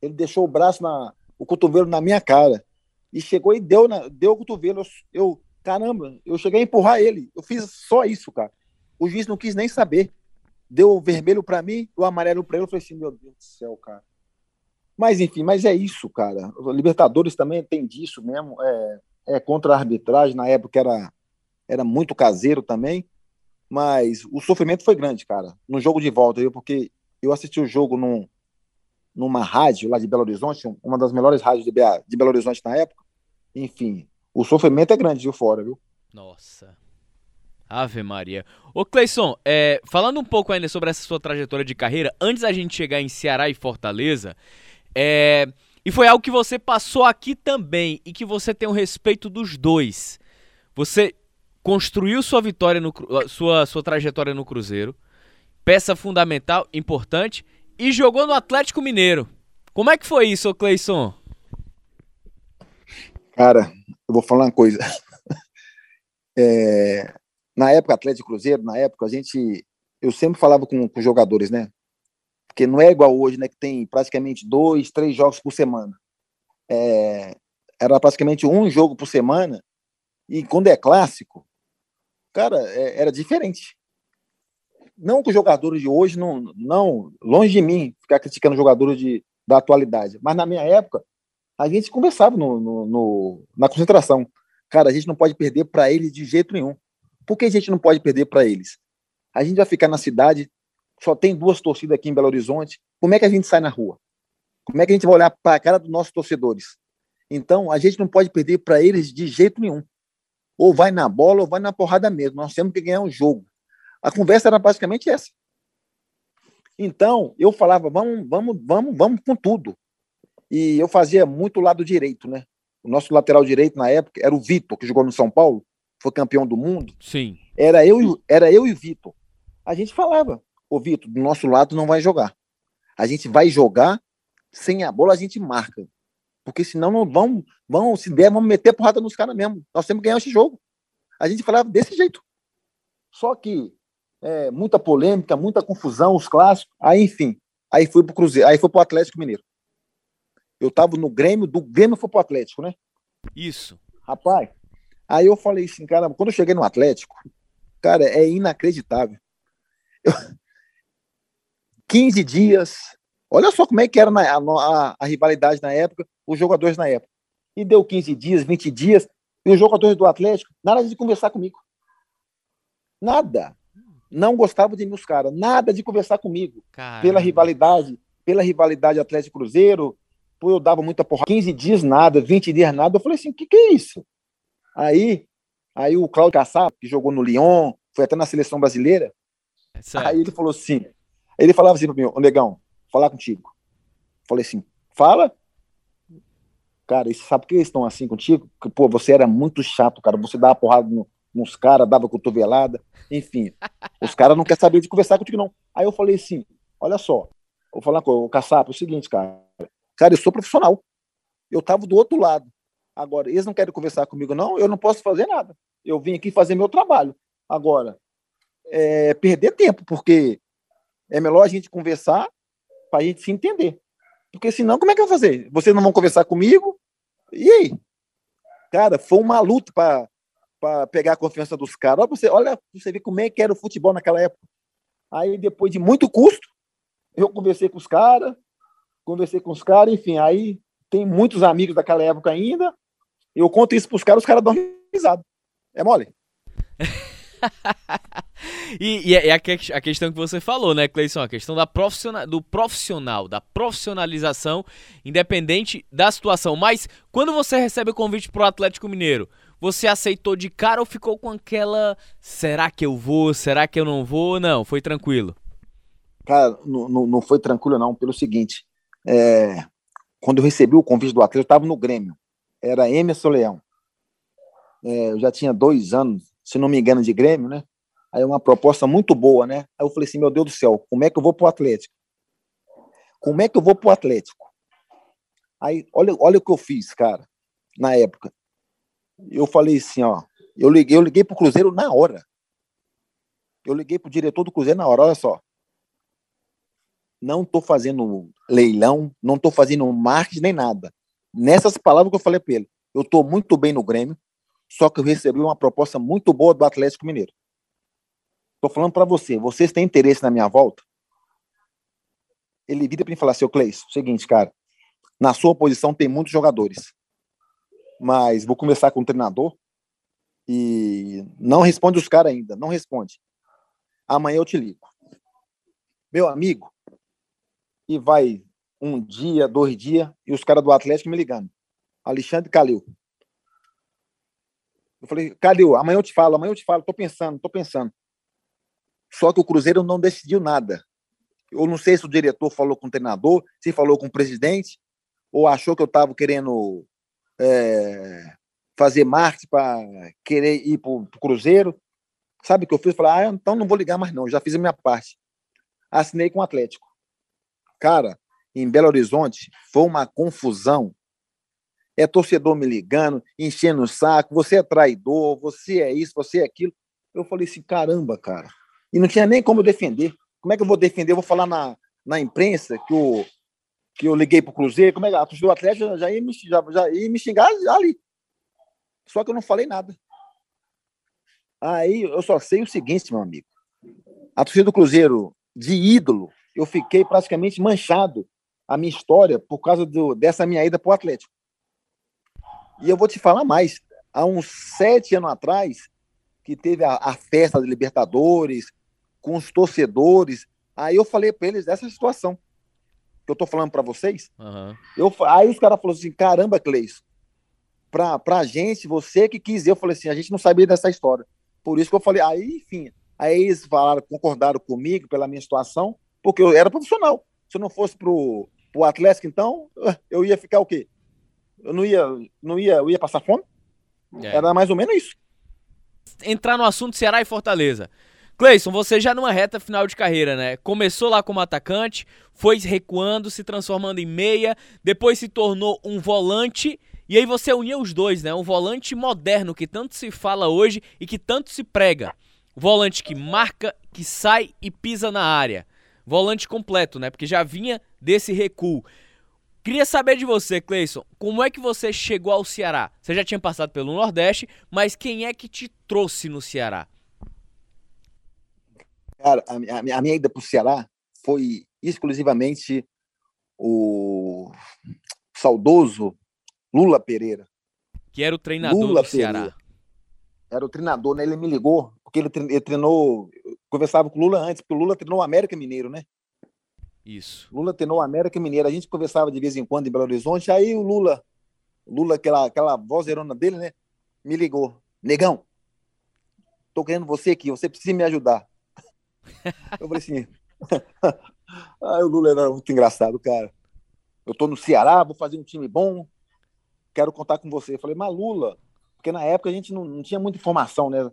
ele deixou o braço na o cotovelo na minha cara e chegou e deu na, deu o cotovelo. Eu, eu caramba, eu cheguei a empurrar ele. Eu fiz só isso, cara. O juiz não quis nem saber. Deu o vermelho para mim, o amarelo para ele. Eu falei assim, meu Deus do céu, cara. Mas enfim, mas é isso, cara. Libertadores também tem disso mesmo. É, é, contra a arbitragem, na época era, era muito caseiro também, mas o sofrimento foi grande, cara, no jogo de volta, viu? porque eu assisti o jogo num, numa rádio lá de Belo Horizonte, uma das melhores rádios de, de Belo Horizonte na época, enfim, o sofrimento é grande de fora, viu? Nossa. Ave Maria. Ô Cleison, é, falando um pouco ainda sobre essa sua trajetória de carreira, antes da gente chegar em Ceará e Fortaleza, é, e foi algo que você passou aqui também e que você tem o respeito dos dois. Você construiu sua vitória no sua sua trajetória no Cruzeiro, peça fundamental, importante, e jogou no Atlético Mineiro. Como é que foi isso, Cleison? Cara, eu vou falar uma coisa. É, na época Atlético Cruzeiro, na época a gente, eu sempre falava com, com jogadores, né? porque não é igual hoje, né, que tem praticamente dois, três jogos por semana. É, era praticamente um jogo por semana, e quando é clássico, cara, é, era diferente. Não que os jogadores de hoje, não, não, longe de mim ficar criticando jogadores de, da atualidade, mas na minha época, a gente conversava no, no, no na concentração. Cara, a gente não pode perder para eles de jeito nenhum. Por que a gente não pode perder para eles? A gente vai ficar na cidade só tem duas torcidas aqui em Belo Horizonte. Como é que a gente sai na rua? Como é que a gente vai olhar para a cara dos nossos torcedores? Então, a gente não pode perder para eles de jeito nenhum. Ou vai na bola ou vai na porrada mesmo. Nós temos que ganhar o um jogo. A conversa era basicamente essa. Então, eu falava, vamos, vamos, vamos, vamos com tudo. E eu fazia muito o lado direito, né? O nosso lateral direito na época era o Vitor, que jogou no São Paulo, foi campeão do mundo. Sim. Era eu, era eu e o Vitor. A gente falava, ô Vitor, do nosso lado não vai jogar. A gente vai jogar, sem a bola a gente marca. Porque senão não vão, vão se der, vamos meter porrada nos caras mesmo. Nós temos que ganhar esse jogo. A gente falava desse jeito. Só que é, muita polêmica, muita confusão, os clássicos. Aí, enfim, aí fui pro Cruzeiro, aí foi pro Atlético Mineiro. Eu tava no Grêmio, do Grêmio foi pro Atlético, né? Isso. Rapaz, aí eu falei assim, cara, quando eu cheguei no Atlético, cara, é inacreditável. Eu, 15 dias. Olha só como é que era na, a, a, rivalidade na época, os jogadores na época. E deu 15 dias, 20 dias, e os jogadores do Atlético, nada de conversar comigo. Nada. Não gostavam de mim os caras, nada de conversar comigo. Caramba. Pela rivalidade, pela rivalidade Atlético Cruzeiro, pô, eu dava muita porra. 15 dias nada, 20 dias nada. Eu falei assim, o que, que é isso? Aí, aí o Cláudio Caçap, que jogou no Lyon, foi até na seleção brasileira, é aí ele falou assim: ele falava assim para mim, ô negão, falar contigo. Falei assim, fala. Cara, e sabe por que eles estão assim contigo? Porque, pô, você era muito chato, cara. Você dava porrada no, nos caras, dava cotovelada, enfim. Os caras não querem saber de conversar contigo, não. Aí eu falei assim: olha só, vou falar com o Caçapa, é o seguinte, cara. Cara, eu sou profissional. Eu tava do outro lado. Agora, eles não querem conversar comigo, não, eu não posso fazer nada. Eu vim aqui fazer meu trabalho. Agora, é, perder tempo, porque é melhor a gente conversar para a gente se entender. Porque senão, como é que eu vou fazer? Vocês não vão conversar comigo? E aí? Cara, foi uma luta para pegar a confiança dos caras. Olha você, olha você ver como é que era o futebol naquela época. Aí, depois de muito custo, eu conversei com os caras, conversei com os caras, enfim, aí tem muitos amigos daquela época ainda. Eu conto isso para os caras, os caras dão risada. É mole? e, é, é a, a, questão que você falou, né, Cleison? A questão da profissional, do profissional, da profissionalização, independente da situação. Mas quando você recebe o convite pro Atlético Mineiro, você aceitou de cara ou ficou com aquela. Será que eu vou? Será que eu não vou? Não, foi tranquilo. Cara, não, não, não foi tranquilo, não, pelo seguinte. É, quando eu recebi o convite do Atlético, eu estava no Grêmio. Era Emerson Leão. É, eu já tinha dois anos se não me engano, de Grêmio, né? Aí uma proposta muito boa, né? Aí eu falei assim, meu Deus do céu, como é que eu vou pro Atlético? Como é que eu vou pro Atlético? Aí, olha, olha o que eu fiz, cara, na época. Eu falei assim, ó, eu liguei, eu liguei pro Cruzeiro na hora. Eu liguei pro diretor do Cruzeiro na hora, olha só. Não tô fazendo leilão, não tô fazendo marketing nem nada. Nessas palavras que eu falei para ele, eu tô muito bem no Grêmio, só que eu recebi uma proposta muito boa do Atlético Mineiro. Estou falando para você, vocês têm interesse na minha volta? Ele vira para mim e fala assim, Cleis, seguinte, cara, na sua posição tem muitos jogadores. mas vou começar com o treinador e não responde os caras ainda, não responde. Amanhã eu te ligo. Meu amigo, e vai um dia, dois dias, e os caras do Atlético me ligando. Alexandre Calil. Eu falei, Calil, amanhã eu te falo, amanhã eu te falo, tô pensando, tô pensando. Só que o Cruzeiro não decidiu nada. Eu não sei se o diretor falou com o treinador, se falou com o presidente, ou achou que eu estava querendo é, fazer marketing para querer ir para o Cruzeiro. Sabe o que eu fiz? Falei, ah, então não vou ligar mais não, já fiz a minha parte. Assinei com o Atlético. Cara, em Belo Horizonte foi uma confusão. É torcedor me ligando, enchendo o saco, você é traidor, você é isso, você é aquilo. Eu falei assim, caramba, cara. E não tinha nem como eu defender. Como é que eu vou defender? Eu vou falar na, na imprensa que, o, que eu liguei pro Cruzeiro, como é que a torcida do Atlético já ia, me, já, já ia me xingar ali. Só que eu não falei nada. Aí eu só sei o seguinte, meu amigo. A torcida do Cruzeiro, de ídolo, eu fiquei praticamente manchado a minha história por causa do, dessa minha ida para o Atlético. E eu vou te falar mais. Há uns sete anos atrás, que teve a, a festa de Libertadores, com os torcedores, aí eu falei para eles dessa situação que eu tô falando para vocês. Uhum. Eu, aí os caras falaram assim: caramba, Cleis, pra, pra gente, você que quis. Eu falei assim: a gente não sabia dessa história. Por isso que eu falei, aí, enfim. Aí eles falaram, concordaram comigo pela minha situação, porque eu era profissional. Se eu não fosse pro, pro Atlético, então, eu ia ficar o quê? Eu não ia, não ia, eu ia passar fome? É. Era mais ou menos isso. Entrar no assunto Ceará e Fortaleza. Cleison, você já numa reta final de carreira, né? Começou lá como atacante, foi recuando, se transformando em meia, depois se tornou um volante e aí você uniu os dois, né? Um volante moderno que tanto se fala hoje e que tanto se prega. Volante que marca, que sai e pisa na área. Volante completo, né? Porque já vinha desse recuo. Queria saber de você, Cleison, como é que você chegou ao Ceará? Você já tinha passado pelo Nordeste, mas quem é que te trouxe no Ceará? Cara, a, a, a minha ida para o Ceará foi exclusivamente o saudoso Lula Pereira. Que era o treinador Lula do Ceará. Pereira. Era o treinador, né? Ele me ligou, porque ele, ele treinou. Conversava com o Lula antes, porque o Lula treinou o América Mineiro, né? Isso. Lula treinou o América Mineiro. A gente conversava de vez em quando em Belo Horizonte. Aí o Lula, Lula, aquela, aquela vozeirona dele, né? Me ligou. Negão, tô querendo você aqui, você precisa me ajudar. Eu falei assim. Aí o Lula era muito engraçado, cara. Eu tô no Ceará, vou fazer um time bom, quero contar com você. Eu falei, mas Lula, porque na época a gente não, não tinha muita informação, né?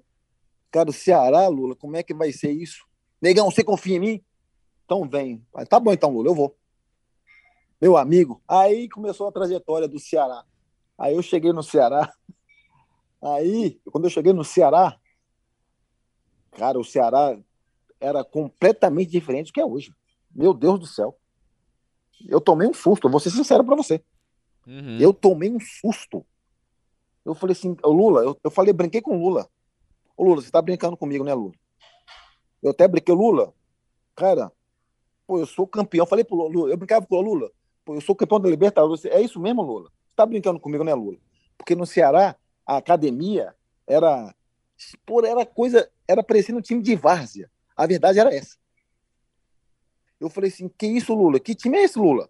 Cara, o Ceará, Lula, como é que vai ser isso? Negão, você confia em mim? Então vem. Tá bom então, Lula, eu vou. Meu amigo, aí começou a trajetória do Ceará. Aí eu cheguei no Ceará. Aí, quando eu cheguei no Ceará, cara, o Ceará era completamente diferente do que é hoje. Meu Deus do céu. Eu tomei um susto, vou ser sincero para você. Uhum. Eu tomei um susto. Eu falei assim, Lula, eu, eu falei, brinquei com o Lula. Ô Lula, você tá brincando comigo, né, Lula? Eu até brinquei, Lula, cara, pô, eu sou campeão. falei pro Lula, eu brincava com o Lula, pô, eu sou campeão da Libertadores. É isso mesmo, Lula? Você tá brincando comigo, né, Lula? Porque no Ceará, a academia era, pô, era coisa, era parecendo um time de várzea. A verdade era essa. Eu falei assim, que isso, Lula? Que time é esse, Lula?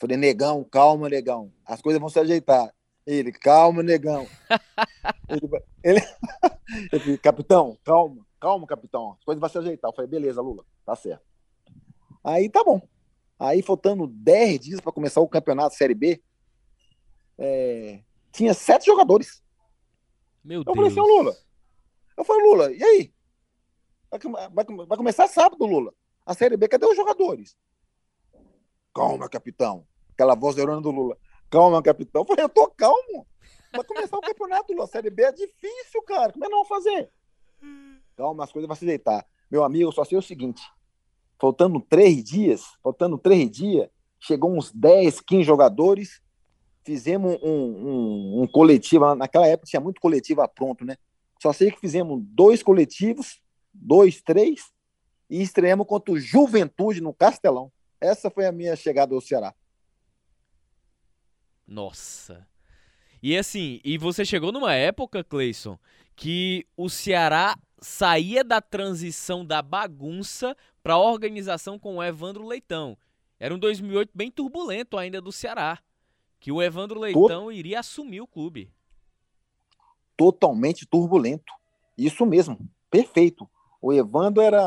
Falei, negão, calma, negão. As coisas vão se ajeitar. Ele, calma, negão. ele, ele, ele, capitão, calma, calma, capitão. As coisas vão se ajeitar. Eu falei, beleza, Lula, tá certo. Aí tá bom. Aí, faltando 10 dias para começar o campeonato Série B, é, tinha sete jogadores. Meu eu Deus. falei assim, Lula. Eu falei, Lula, e aí? Vai, vai, começar sábado, Lula. A Série B, cadê os jogadores? Calma, capitão aquela voz de do Lula. Calma, capitão. Eu falei, eu tô calmo. Vai começar o campeonato, Lula. A Série B é difícil, cara. Como é que não fazer? Calma, as coisas vão se deitar. Meu amigo, só sei o seguinte. Faltando três dias, faltando três dias, chegou uns 10, 15 jogadores, fizemos um, um, um coletivo, naquela época tinha muito coletivo pronto, né? Só sei que fizemos dois coletivos, dois, três, e estreamos contra o Juventude no Castelão. Essa foi a minha chegada ao Ceará. Nossa. E assim, e você chegou numa época, Cleison, que o Ceará saía da transição da bagunça para a organização com o Evandro Leitão. Era um 2008 bem turbulento ainda do Ceará, que o Evandro Leitão iria assumir o clube. Totalmente turbulento. Isso mesmo, perfeito. O Evandro era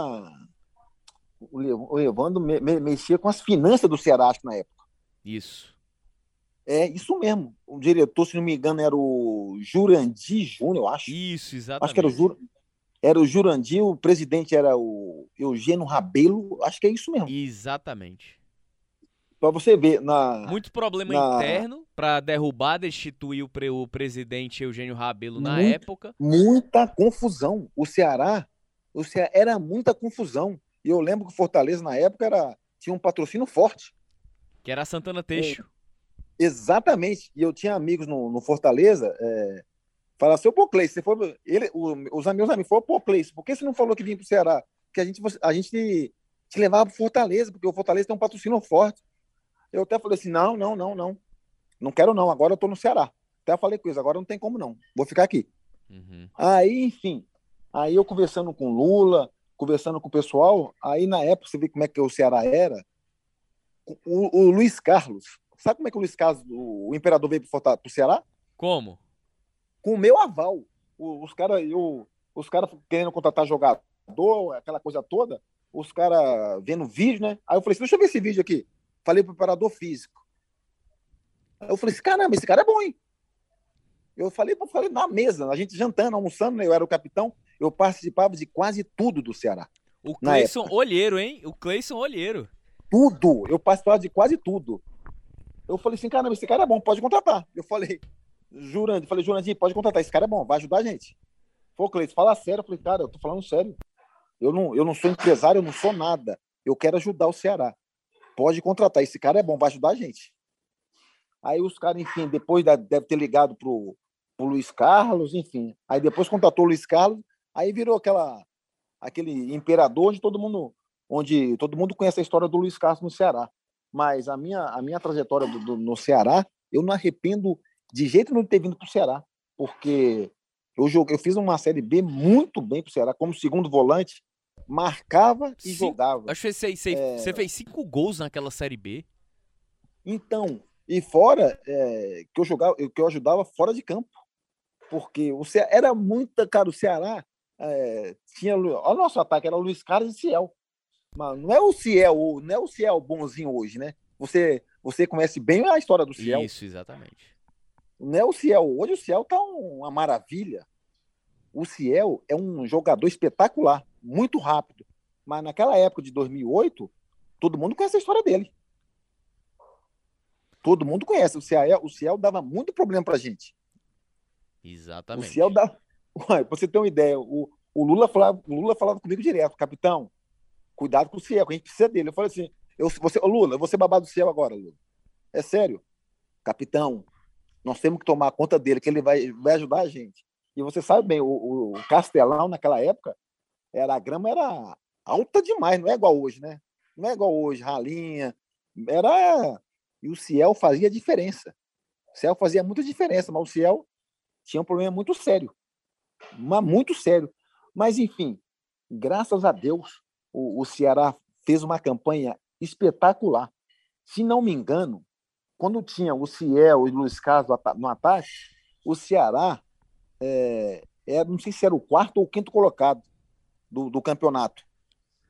o Evandro me, me, mexia com as finanças do Ceará acho, na época. Isso. É isso mesmo. O diretor, se não me engano, era o Jurandir Júnior, eu acho. Isso, exatamente. Acho que era o, Jur... era o Jurandir, o presidente era o Eugênio Rabelo, acho que é isso mesmo. Exatamente. Para você ver, na. Muito problema na... interno para derrubar, destituir o, pre... o presidente Eugênio Rabelo na Muito, época. Muita confusão. O Ceará, o Ceará era muita confusão. E eu lembro que o Fortaleza, na época, era... tinha um patrocínio forte. Que era Santana Teixo. Exatamente. E eu tinha amigos no, no Fortaleza. É... Falaram assim, pô, Cleice, você foi. Ele, o, os meus amigos falaram, pô, Cleice, por que você não falou que vinha pro Ceará? Porque a gente, a gente te levava pro Fortaleza, porque o Fortaleza tem um patrocínio forte. Eu até falei assim: não, não, não, não. Não quero, não. Agora eu tô no Ceará. Até falei com eles, agora não tem como não. Vou ficar aqui. Uhum. Aí, enfim. Aí eu conversando com Lula, conversando com o pessoal, aí na época você vê como é que o Ceará era. O, o Luiz Carlos, sabe como é que o Luiz Carlos, o, o imperador veio para o Ceará? Como? Com o meu aval. O, os caras os cara querendo contratar jogador, aquela coisa toda, os caras vendo vídeo, né? Aí eu falei assim, deixa eu ver esse vídeo aqui. Falei pro preparador físico. Aí eu falei assim, caramba, esse cara é bom, hein? Eu falei, eu falei na mesa, a gente jantando, almoçando, né? eu era o capitão, eu participava de quase tudo do Ceará. O Cleison Olheiro, hein? O Cleison Olheiro. Tudo, eu participava de quase tudo. Eu falei assim, caramba, esse cara é bom, pode contratar. Eu falei, Jurandir, falei, Jurandir, pode contratar, esse cara é bom, vai ajudar a gente. Pô, Cleiton, fala sério. Eu falei, cara, eu tô falando sério. Eu não, eu não sou empresário, eu não sou nada. Eu quero ajudar o Ceará pode contratar, esse cara é bom, vai ajudar a gente. Aí os caras, enfim, depois da, deve ter ligado pro, pro Luiz Carlos, enfim. Aí depois contratou o Luiz Carlos, aí virou aquela aquele imperador de todo mundo, onde todo mundo conhece a história do Luiz Carlos no Ceará. Mas a minha a minha trajetória do, do, no Ceará, eu não arrependo de jeito nenhum de ter vindo para o Ceará, porque eu joguei, eu fiz uma série B muito bem para o Ceará como segundo volante marcava e cinco, jogava. Acho que você, você, é... você, fez cinco gols naquela Série B. Então, e fora é, que eu jogava, que eu ajudava fora de campo. Porque o Ceará, era muita, cara, o Ceará é, tinha. Olha o nosso ataque, era Luiz Carlos e Ciel. Mas não é o Ciel, não é o Ciel bonzinho hoje, né? Você, você conhece bem a história do Ciel. Isso, exatamente. Não é o Ciel. Hoje o Ciel tá uma maravilha. O Ciel é um jogador espetacular muito rápido. Mas naquela época de 2008, todo mundo conhece a história dele. Todo mundo conhece. O Ciel, o Ciel dava muito problema pra gente. Exatamente. O Ciel dava. Ué, pra você ter uma ideia, o, o, Lula falava, o Lula falava comigo direto, capitão, cuidado com o que a gente precisa dele. Eu falei assim, eu, você, Lula, eu vou ser babado do Ciel agora, Lula. É sério. Capitão, nós temos que tomar conta dele, que ele vai, vai ajudar a gente. E você sabe bem, o, o Castelão, naquela época, era a grama era alta demais, não é igual hoje, né? Não é igual hoje, ralinha. Era. E o Ciel fazia diferença. O Ciel fazia muita diferença, mas o Ciel tinha um problema muito sério. Mas muito sério. Mas, enfim, graças a Deus, o, o Ceará fez uma campanha espetacular. Se não me engano, quando tinha o Ciel e o Luiz Carlos no ataque, o Ceará, é, era, não sei se era o quarto ou o quinto colocado do, do campeonato.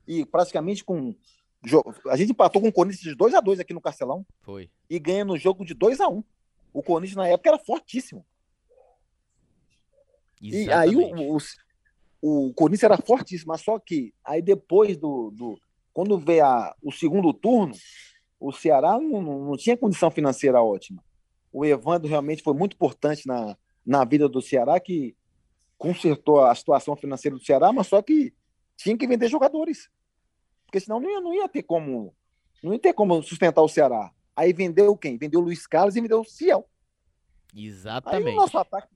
E praticamente com. A gente empatou com o Corinthians de 2 a 2 aqui no Castelão. Foi. E ganha no jogo de 2 a 1 O Corinthians na época era fortíssimo. Exatamente. E aí o, o, o, Corinthians era fortíssimo, mas só que aí depois do. do quando veio a, o segundo turno, o Ceará não, não, não tinha condição financeira ótima. O Evandro realmente foi muito importante na, na vida do Ceará, que consertou a situação financeira do Ceará, mas só que tinha que vender jogadores. Porque senão não ia, não ia ter como não ia ter como sustentar o Ceará. Aí vendeu quem? Vendeu o Luiz Carlos e vendeu o Ciel. Exatamente. Aí o nosso ataque,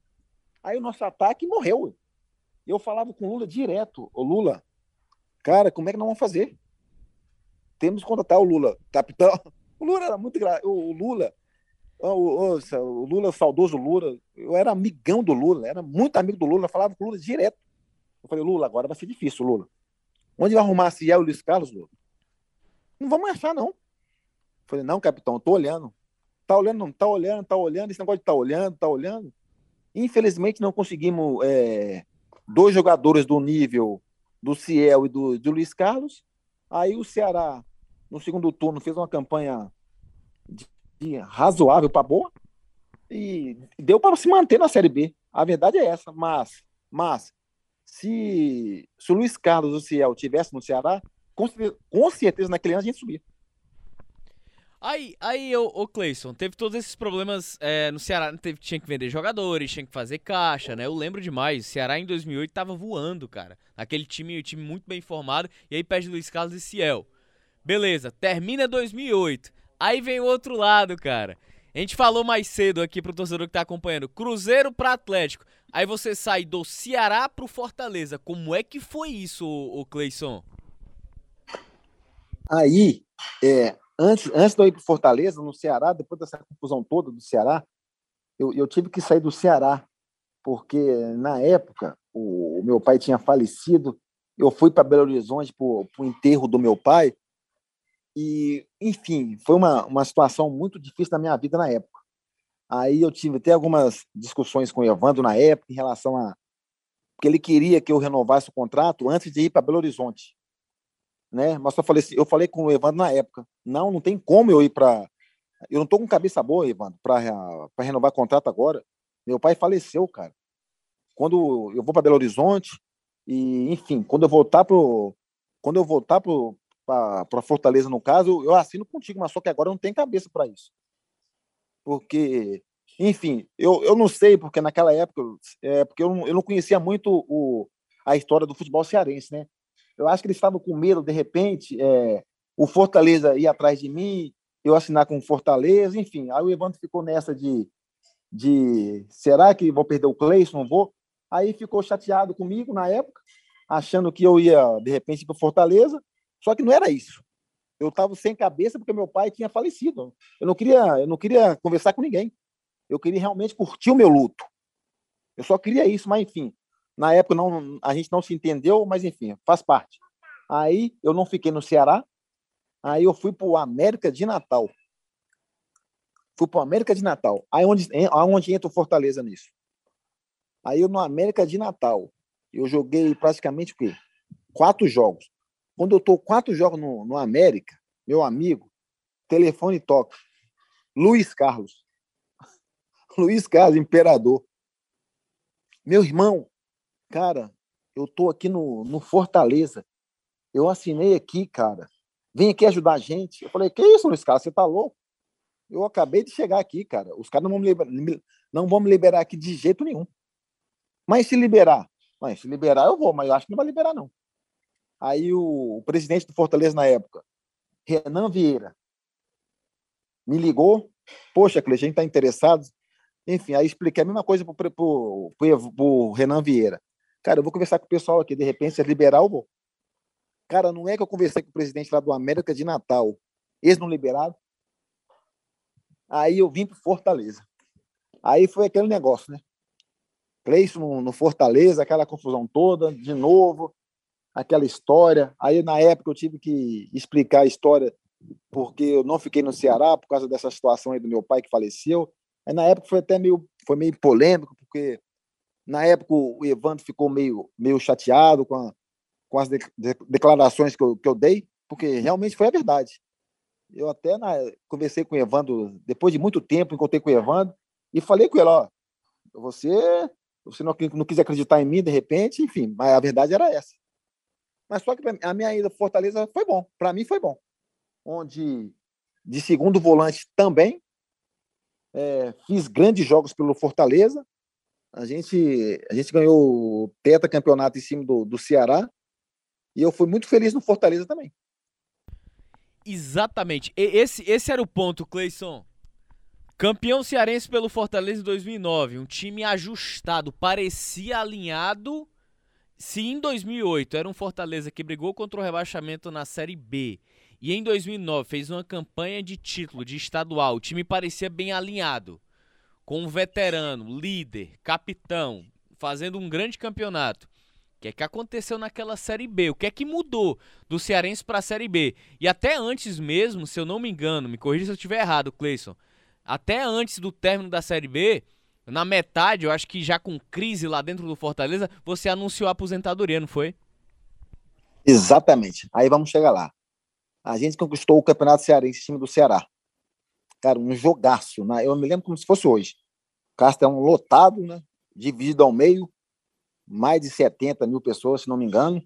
aí o nosso ataque morreu. Eu falava com o Lula direto. Ô Lula, cara, como é que nós vamos fazer? Temos que contratar o Lula. Capitão. O Lula era muito O Lula, o, o, o, Lula, o saudoso Lula, eu era amigão do Lula, era muito amigo do Lula, falava com o Lula direto. Eu falei, Lula, agora vai ser difícil, Lula. Onde vai arrumar se é o Luiz Carlos, Lula? Não vamos achar, não. Eu falei, não, capitão, tô olhando. Tá olhando, não, tá olhando, tá olhando, esse negócio de tá olhando, tá olhando. Infelizmente não conseguimos é, dois jogadores do nível do Ciel e do, do Luiz Carlos. Aí o Ceará, no segundo turno, fez uma campanha de, de razoável para boa e deu para se manter na Série B. A verdade é essa, mas, mas se, se o Luiz Carlos e o Ciel tivesse no Ceará, com, com certeza naquele ano a gente subia. Aí, aí o, o Cleison, teve todos esses problemas é, no Ceará, teve, tinha que vender jogadores, tinha que fazer caixa, né? Eu lembro demais, o Ceará em 2008 tava voando, cara. Aquele time, time muito bem formado, e aí perde Luiz Carlos e Ciel. Beleza, termina 2008. Aí vem o outro lado, cara. A gente falou mais cedo aqui pro torcedor que tá acompanhando, Cruzeiro para Atlético. Aí você sai do Ceará pro Fortaleza. Como é que foi isso, o, o Cleison? Aí, é, antes, antes de eu ir para Fortaleza, no Ceará, depois dessa confusão toda do Ceará, eu, eu tive que sair do Ceará, porque na época o, o meu pai tinha falecido, eu fui para Belo Horizonte para o enterro do meu pai, e, enfim, foi uma, uma situação muito difícil na minha vida na época. Aí eu tive até algumas discussões com o Evandro na época em relação a. Porque ele queria que eu renovasse o contrato antes de ir para Belo Horizonte né? Mas eu falei assim, eu falei com o Evandro na época, não, não tem como eu ir para eu não tô com cabeça boa, Evandro, para renovar contrato agora. Meu pai faleceu, cara. Quando eu vou para Belo Horizonte e, enfim, quando eu voltar pro quando eu voltar pro para Fortaleza no caso, eu assino contigo, mas só que agora eu não tenho cabeça para isso. Porque, enfim, eu, eu não sei, porque naquela época, é, porque eu eu não conhecia muito o, a história do futebol cearense, né? Eu acho que eles estavam com medo, de repente, é, o Fortaleza ir atrás de mim, eu assinar com o Fortaleza, enfim. Aí o Evandro ficou nessa de, de será que vou perder o Cleison? Não vou? Aí ficou chateado comigo na época, achando que eu ia, de repente, para Fortaleza, só que não era isso. Eu estava sem cabeça porque meu pai tinha falecido. Eu não queria, eu não queria conversar com ninguém. Eu queria realmente curtir o meu luto. Eu só queria isso, mas enfim, na época não, a gente não se entendeu, mas enfim, faz parte. Aí eu não fiquei no Ceará, aí eu fui para o América de Natal. Fui para o América de Natal. Aí onde, onde entra o Fortaleza nisso? Aí eu no América de Natal, eu joguei praticamente o quê? Quatro jogos. Quando eu tô quatro jogos no, no América, meu amigo, telefone toca. Luiz Carlos. Luiz Carlos, imperador. Meu irmão, cara, eu tô aqui no, no Fortaleza. Eu assinei aqui, cara. Vem aqui ajudar a gente. Eu falei, que isso, Luiz Carlos? Você tá louco? Eu acabei de chegar aqui, cara. Os caras não vão me liberar, não vão me liberar aqui de jeito nenhum. Mas se liberar, mas se liberar eu vou, mas eu acho que não vai liberar não. Aí o, o presidente do Fortaleza na época, Renan Vieira, me ligou. Poxa, Cleiton, a gente está interessado. Enfim, aí expliquei a mesma coisa para o Renan Vieira. Cara, eu vou conversar com o pessoal aqui, de repente, se é liberar, eu vou. Cara, não é que eu conversei com o presidente lá do América de Natal. Eles não liberaram. Aí eu vim para Fortaleza. Aí foi aquele negócio, né? Cleison no, no Fortaleza, aquela confusão toda, de novo, aquela história. Aí, na época, eu tive que explicar a história porque eu não fiquei no Ceará por causa dessa situação aí do meu pai que faleceu. Aí, na época, foi até meio, foi meio polêmico, porque na época, o Evandro ficou meio, meio chateado com, a, com as de, de, declarações que eu, que eu dei, porque realmente foi a verdade. Eu até na, conversei com o Evandro, depois de muito tempo, encontrei com o Evandro e falei com ele: ó, você, você não, não quis acreditar em mim de repente, enfim, mas a verdade era essa. Mas só que a minha ida Fortaleza foi bom, para mim foi bom. Onde de segundo volante também, é, fiz grandes jogos pelo Fortaleza, a gente, a gente ganhou o teta campeonato em cima do, do Ceará e eu fui muito feliz no Fortaleza também. Exatamente. Esse, esse era o ponto, Cleison. Campeão cearense pelo Fortaleza em 2009, um time ajustado, parecia alinhado. Se em 2008 era um Fortaleza que brigou contra o rebaixamento na Série B e em 2009 fez uma campanha de título de estadual, o time parecia bem alinhado, com um veterano, líder, capitão, fazendo um grande campeonato. O que é que aconteceu naquela Série B? O que é que mudou do Cearense para a Série B? E até antes mesmo, se eu não me engano, me corrija se eu estiver errado, Cleison, até antes do término da Série B, na metade, eu acho que já com crise lá dentro do Fortaleza, você anunciou a aposentadoria, não foi? Exatamente. Aí vamos chegar lá. A gente conquistou o Campeonato Cearense, time do Ceará. Cara, um jogaço. Né? Eu me lembro como se fosse hoje. Castelão lotado, né? dividido ao meio, mais de 70 mil pessoas, se não me engano.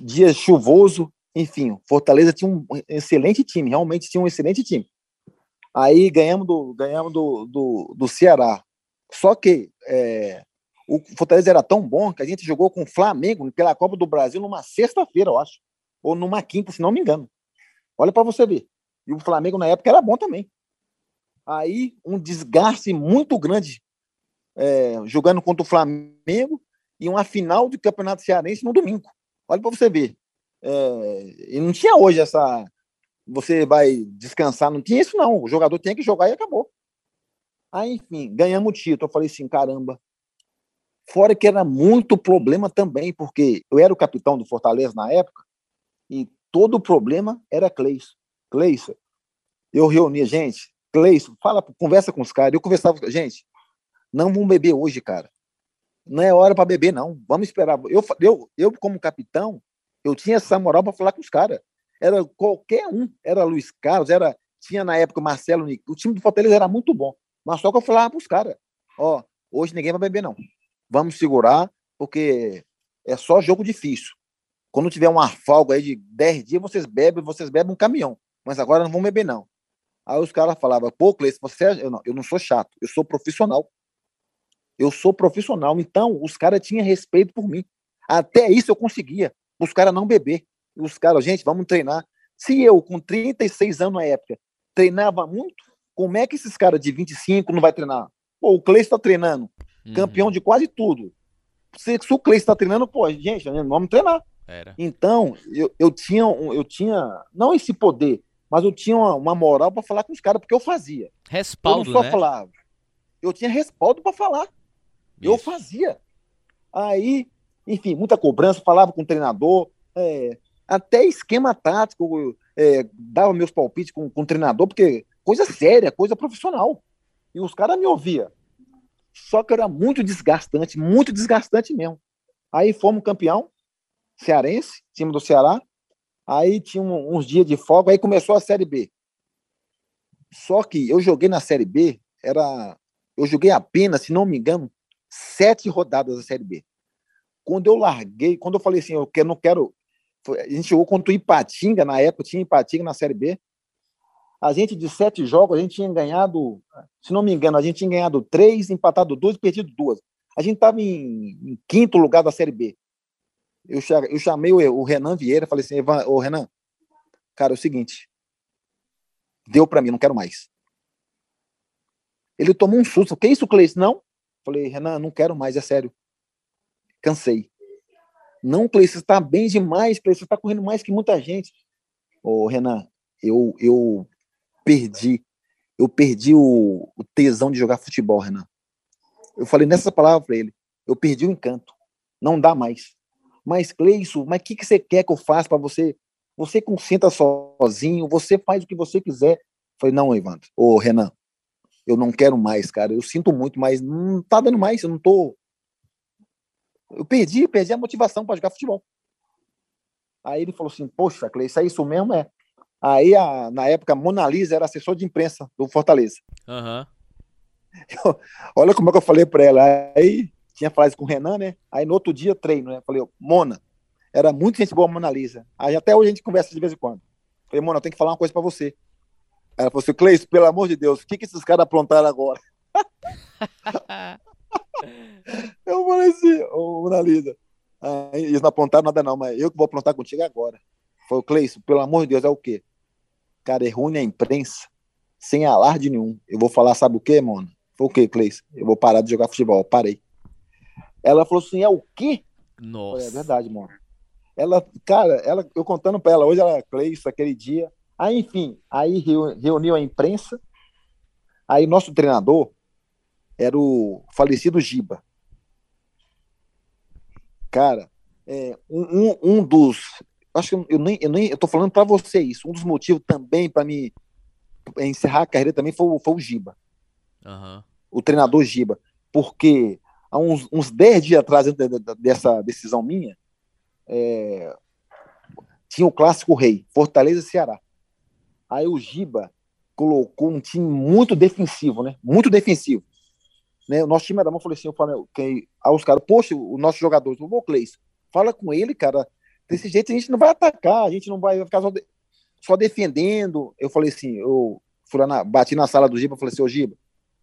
Dia chuvoso, enfim, Fortaleza tinha um excelente time, realmente tinha um excelente time. Aí ganhamos do, ganhamos do, do, do Ceará. Só que é, o Fortaleza era tão bom que a gente jogou com o Flamengo pela Copa do Brasil numa sexta-feira, eu acho. Ou numa quinta, se não me engano. Olha para você ver. E o Flamengo na época era bom também. Aí um desgaste muito grande é, jogando contra o Flamengo e uma final de campeonato cearense no domingo. Olha para você ver. É, e não tinha hoje essa. Você vai descansar, não tinha isso, não. O jogador tinha que jogar e acabou. Aí, enfim, ganhamos o título. Eu falei assim: caramba. Fora que era muito problema também, porque eu era o capitão do Fortaleza na época, e todo o problema era Cleison. Cleison, eu reunia, gente, Cleison, fala, conversa com os caras. Eu conversava com gente, não vamos beber hoje, cara não é hora para beber, não. Vamos esperar. Eu, eu, eu, como capitão, eu tinha essa moral para falar com os caras. Era qualquer um. Era Luiz Carlos, era tinha na época Marcelo. O time do Fortaleza era muito bom. Mas só que eu falava para os caras: ó, hoje ninguém vai beber, não. Vamos segurar, porque é só jogo difícil. Quando tiver uma folga aí de 10 dias, vocês bebem, vocês bebem um caminhão. Mas agora não vão beber, não. Aí os caras falavam, pô, Cleiton, você é... eu, não, eu não sou chato, eu sou profissional. Eu sou profissional, então os caras tinham respeito por mim. Até isso eu conseguia, os caras não beber. Os caras, gente, vamos treinar. Se eu, com 36 anos na época, treinava muito, como é que esses caras de 25 não vai treinar? Pô, o Cleiton está treinando, uhum. campeão de quase tudo. Se, se o Cleiton está treinando, pô, gente, vamos treinar. Era. Então, eu, eu, tinha, eu tinha, não esse poder, mas eu tinha uma, uma moral para falar com os caras, porque eu fazia. Respaldo, eu não só né? falava. Eu tinha respaldo para falar. Isso. Eu fazia. Aí, enfim, muita cobrança, falava com o treinador, é, até esquema tático, é, dava meus palpites com, com o treinador, porque coisa séria, coisa profissional. E os caras me ouviam. Só que era muito desgastante, muito desgastante mesmo. Aí fomos campeão, cearense, time do Ceará. Aí tinha uns dias de folga, aí começou a Série B. Só que eu joguei na Série B, era. Eu joguei apenas, se não me engano, sete rodadas da Série B. Quando eu larguei, quando eu falei assim, eu não quero. A gente jogou contra o Ipatinga, na época tinha Ipatinga na Série B. A gente, de sete jogos, a gente tinha ganhado, se não me engano, a gente tinha ganhado três, empatado duas e perdido duas. A gente estava em, em, quinto lugar da Série B. Eu, eu chamei o, o Renan Vieira, falei assim, ô Renan, cara, é o seguinte, deu para mim, não quero mais. Ele tomou um susto. Que isso, Cleiton? Não, Falei, Renan, não quero mais, é sério. Cansei. Não, você está bem demais, você está correndo mais que muita gente. Ô, Renan, eu, eu perdi, eu perdi o, o tesão de jogar futebol, Renan. Eu falei nessa palavra para ele, eu perdi o encanto. Não dá mais. Mas, Cleison, mas o que, que você quer que eu faça para você? Você concentra sozinho, você faz o que você quiser. Eu falei, não, Evandro. Ô, Renan, eu não quero mais, cara. Eu sinto muito, mas não tá dando mais. Eu não tô. Eu perdi, perdi a motivação para jogar futebol. Aí ele falou assim: Poxa, Cleiton, isso é isso mesmo? É. Aí, a, na época, a Mona Lisa era assessor de imprensa do Fortaleza. Uhum. Eu, olha como é que eu falei para ela. Aí tinha isso com o Renan, né? Aí no outro dia, treino, né? Falei, Mona, era muito gente boa a Mona Lisa. Aí até hoje a gente conversa de vez em quando. Falei, Mona, eu tenho que falar uma coisa para você. Ela falou assim, Cleis, pelo amor de Deus, o que, que esses caras aprontaram agora? eu falei assim, ô Mona Lisa, ah, eles não aprontaram nada não, mas eu que vou aprontar contigo agora. O Cleis, pelo amor de Deus, é o quê? Cara, é ruim a imprensa, sem alarde nenhum. Eu vou falar, sabe o quê, mano? Foi o quê, Cleis? Eu vou parar de jogar futebol. Parei. Ela falou assim, é o quê? Nossa. Falei, é verdade, mano. ela, cara, ela, eu contando para ela, hoje ela, Cleice, aquele dia. Aí, enfim, aí reuniu a imprensa. Aí nosso treinador era o falecido Giba. Cara, é, um, um, dos. Acho que eu nem, eu nem eu tô falando para você isso. Um dos motivos também para me encerrar a carreira também foi, foi o Giba. Uhum. O treinador Giba. Porque há uns, uns 10 dias atrás dessa decisão minha, é, tinha o clássico rei, Fortaleza e Ceará. Aí o Giba colocou um time muito defensivo, né? Muito defensivo. Né? O nosso time era bom, falei assim, eu falei, que, aí os caras, poxa, o nosso jogador, o Cleis, fala com ele, cara, desse jeito a gente não vai atacar, a gente não vai ficar só, de, só defendendo. Eu falei assim, eu fui lá na, bati na sala do Giba, falei assim, ô Giba,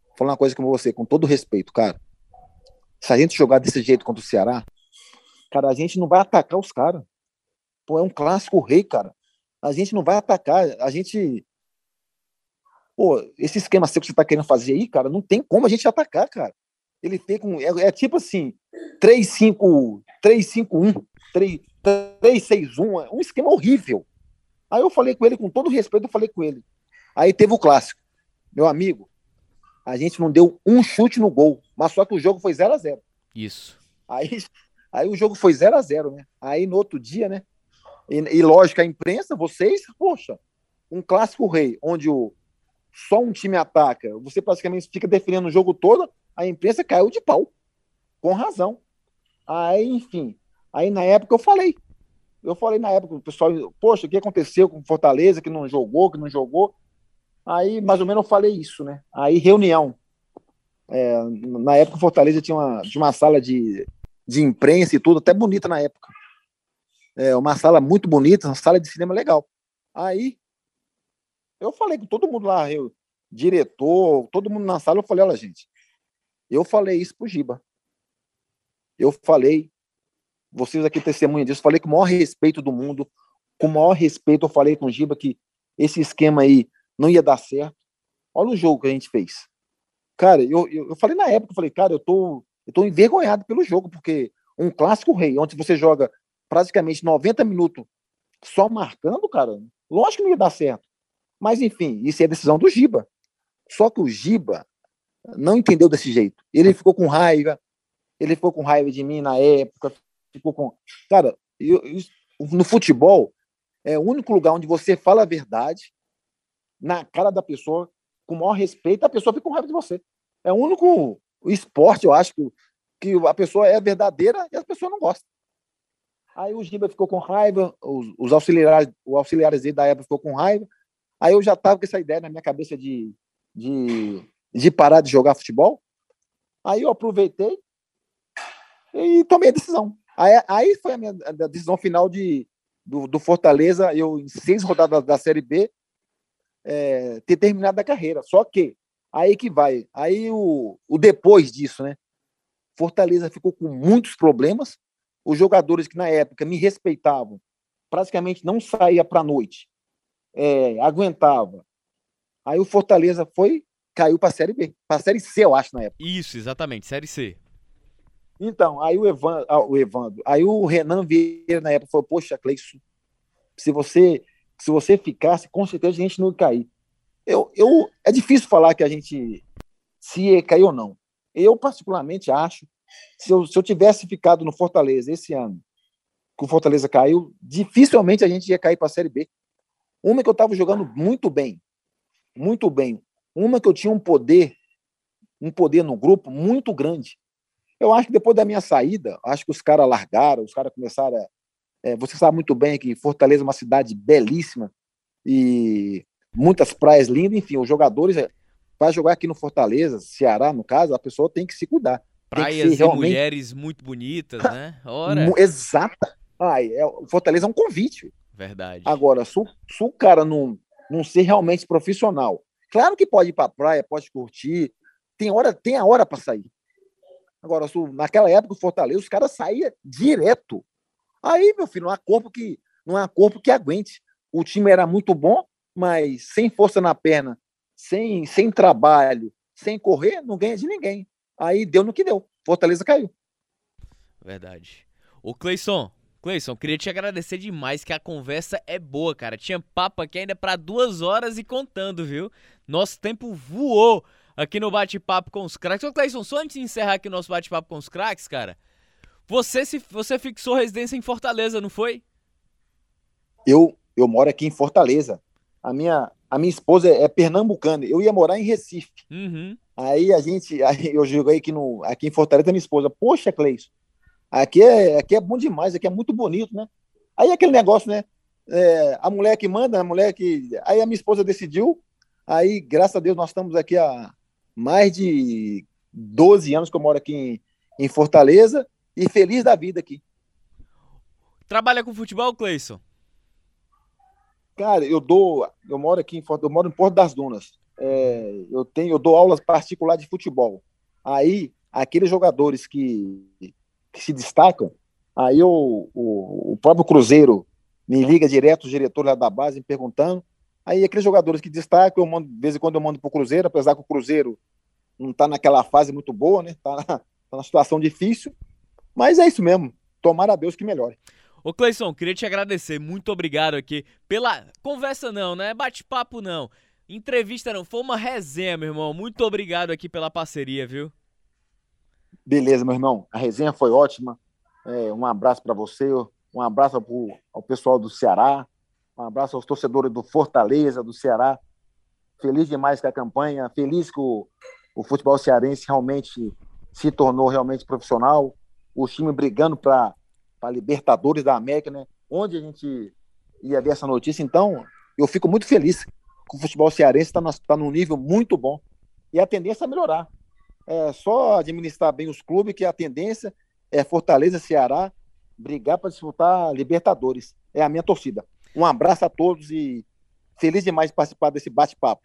vou falar uma coisa com você, com todo respeito, cara. Se a gente jogar desse jeito contra o Ceará, cara, a gente não vai atacar os caras. Pô, é um clássico rei, cara. A gente não vai atacar, a gente Pô, esse esquema seu que você tá querendo fazer aí, cara, não tem como a gente atacar, cara. Ele tem com. É, é tipo assim: 3-5, 3-5-1, 3-6-1, é um esquema horrível. Aí eu falei com ele, com todo respeito, eu falei com ele. Aí teve o clássico. Meu amigo, a gente não deu um chute no gol, mas só que o jogo foi 0 a 0 Isso. Aí, aí o jogo foi 0 a 0 né? Aí no outro dia, né? E, e lógico, a imprensa, vocês, poxa, um clássico rei, onde o, só um time ataca, você praticamente fica defendendo o jogo todo, a imprensa caiu de pau. Com razão. Aí, enfim, aí na época eu falei. Eu falei na época, o pessoal, poxa, o que aconteceu com Fortaleza, que não jogou, que não jogou. Aí, mais ou menos, eu falei isso, né? Aí, reunião. É, na época, Fortaleza tinha uma, tinha uma sala de, de imprensa e tudo, até bonita na época. É, uma sala muito bonita, uma sala de cinema legal. Aí, eu falei com todo mundo lá, eu, diretor, todo mundo na sala, eu falei, olha, gente, eu falei isso pro Giba. Eu falei, vocês aqui testemunham disso, falei com o maior respeito do mundo, com o maior respeito, eu falei com o Giba que esse esquema aí não ia dar certo. Olha o jogo que a gente fez. Cara, eu, eu, eu falei na época, eu falei, cara, eu tô, eu tô envergonhado pelo jogo, porque um clássico rei, onde você joga praticamente 90 minutos só marcando, cara, lógico que não ia dar certo. Mas, enfim, isso é decisão do Giba. Só que o Giba não entendeu desse jeito. Ele ficou com raiva, ele ficou com raiva de mim na época, ficou com. Cara, eu, eu, no futebol, é o único lugar onde você fala a verdade na cara da pessoa, com o maior respeito, a pessoa fica com raiva de você. É o único esporte, eu acho, que, que a pessoa é verdadeira e a pessoa não gosta. Aí o Giba ficou com raiva, os, os auxiliares, o auxiliares da época ficou com raiva, Aí eu já estava com essa ideia na minha cabeça de, de, de parar de jogar futebol. Aí eu aproveitei e tomei a decisão. Aí, aí foi a minha a decisão final de, do, do, Fortaleza, eu em seis rodadas da Série B, é, ter terminado a carreira. Só que, aí que vai, aí o, o depois disso, né? Fortaleza ficou com muitos problemas, os jogadores que na época me respeitavam praticamente não saía para a noite é, aguentava. Aí o Fortaleza foi, caiu para a Série B, para a Série C, eu acho, na época. Isso, exatamente, Série C. Então, aí o Evandro, ah, o Evandro aí o Renan Vieira na época falou: Poxa, Cleison, se você, se você ficasse, com certeza a gente não ia cair. Eu, eu, é difícil falar que a gente se ia cair ou não. Eu, particularmente, acho se eu, se eu tivesse ficado no Fortaleza esse ano, que o Fortaleza caiu, dificilmente a gente ia cair para a Série B. Uma que eu estava jogando muito bem, muito bem. Uma que eu tinha um poder, um poder no grupo muito grande. Eu acho que depois da minha saída, acho que os caras largaram, os caras começaram a. É, você sabe muito bem que Fortaleza é uma cidade belíssima e muitas praias lindas, enfim, os jogadores é, para jogar aqui no Fortaleza, Ceará, no caso, a pessoa tem que se cuidar. Praias realmente... e mulheres muito bonitas, né? Ora. Exata. Ai, é, Fortaleza é um convite. Verdade. Agora, se o, se o cara não, não ser realmente profissional, claro que pode ir para a praia, pode curtir, tem hora, tem a hora para sair. Agora, naquela época, o Fortaleza, os caras saíam direto. Aí, meu filho, não há corpo que não há corpo que aguente. O time era muito bom, mas sem força na perna, sem, sem trabalho, sem correr, não ganha de ninguém. Aí deu no que deu. Fortaleza caiu. Verdade. O Cleison, Cleison, queria te agradecer demais que a conversa é boa, cara. Tinha papo aqui ainda para duas horas e contando, viu? Nosso tempo voou aqui no bate-papo com os craques. Ô, Cleison, só antes de encerrar aqui o nosso bate-papo com os craques, cara, você se você fixou residência em Fortaleza, não foi? Eu eu moro aqui em Fortaleza. A minha a minha esposa é pernambucana. Eu ia morar em Recife. Uhum. Aí a gente, aí eu joguei aqui no aqui em Fortaleza minha esposa. Poxa, Cleison, Aqui é, aqui é bom demais, aqui é muito bonito, né? Aí aquele negócio, né? É, a mulher que manda, a mulher que. Aí a minha esposa decidiu, aí, graças a Deus, nós estamos aqui há mais de 12 anos que eu moro aqui em, em Fortaleza e feliz da vida aqui. Trabalha com futebol, Cleison? Cara, eu dou. Eu moro aqui em eu moro em Porto das Dunas. É, eu tenho, eu dou aulas particulares de futebol. Aí, aqueles jogadores que que se destacam, aí o, o, o próprio Cruzeiro me liga direto, o diretor lá da base, me perguntando. Aí aqueles jogadores que destacam, eu mando, de vez em quando eu mando para o Cruzeiro, apesar que o Cruzeiro não está naquela fase muito boa, né? Tá na situação difícil. Mas é isso mesmo. Tomara a Deus que melhore. Ô Cleison, queria te agradecer. Muito obrigado aqui pela conversa não, né? Bate-papo não. Entrevista não, foi uma resenha, meu irmão. Muito obrigado aqui pela parceria, viu? Beleza, meu irmão. A resenha foi ótima. É, um abraço para você, um abraço pro, ao pessoal do Ceará, um abraço aos torcedores do Fortaleza, do Ceará. Feliz demais com a campanha, feliz que o, o futebol cearense realmente se tornou realmente profissional. O time brigando para a Libertadores da América, né? Onde a gente ia ver essa notícia. Então, eu fico muito feliz que o futebol cearense está tá num nível muito bom. E a tendência é melhorar é só administrar bem os clubes, que a tendência é Fortaleza, Ceará, brigar para disputar Libertadores. É a minha torcida. Um abraço a todos e feliz demais de participar desse bate-papo.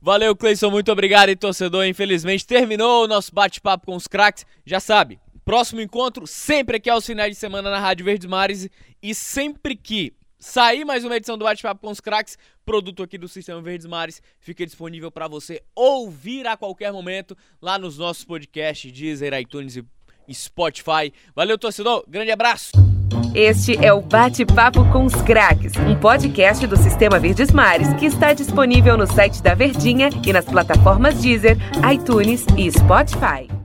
Valeu, Cleison, muito obrigado, e torcedor. Infelizmente terminou o nosso bate-papo com os craques. Já sabe, próximo encontro sempre aqui aos finais de semana na Rádio Verdes Mares e sempre que sair mais uma edição do Bate-Papo com os Craques, produto aqui do Sistema Verdes Mares, fica disponível para você ouvir a qualquer momento lá nos nossos podcasts, Deezer, iTunes e Spotify. Valeu, torcedor, grande abraço! Este é o Bate-Papo com os Craques, um podcast do Sistema Verdes Mares que está disponível no site da Verdinha e nas plataformas Deezer, iTunes e Spotify.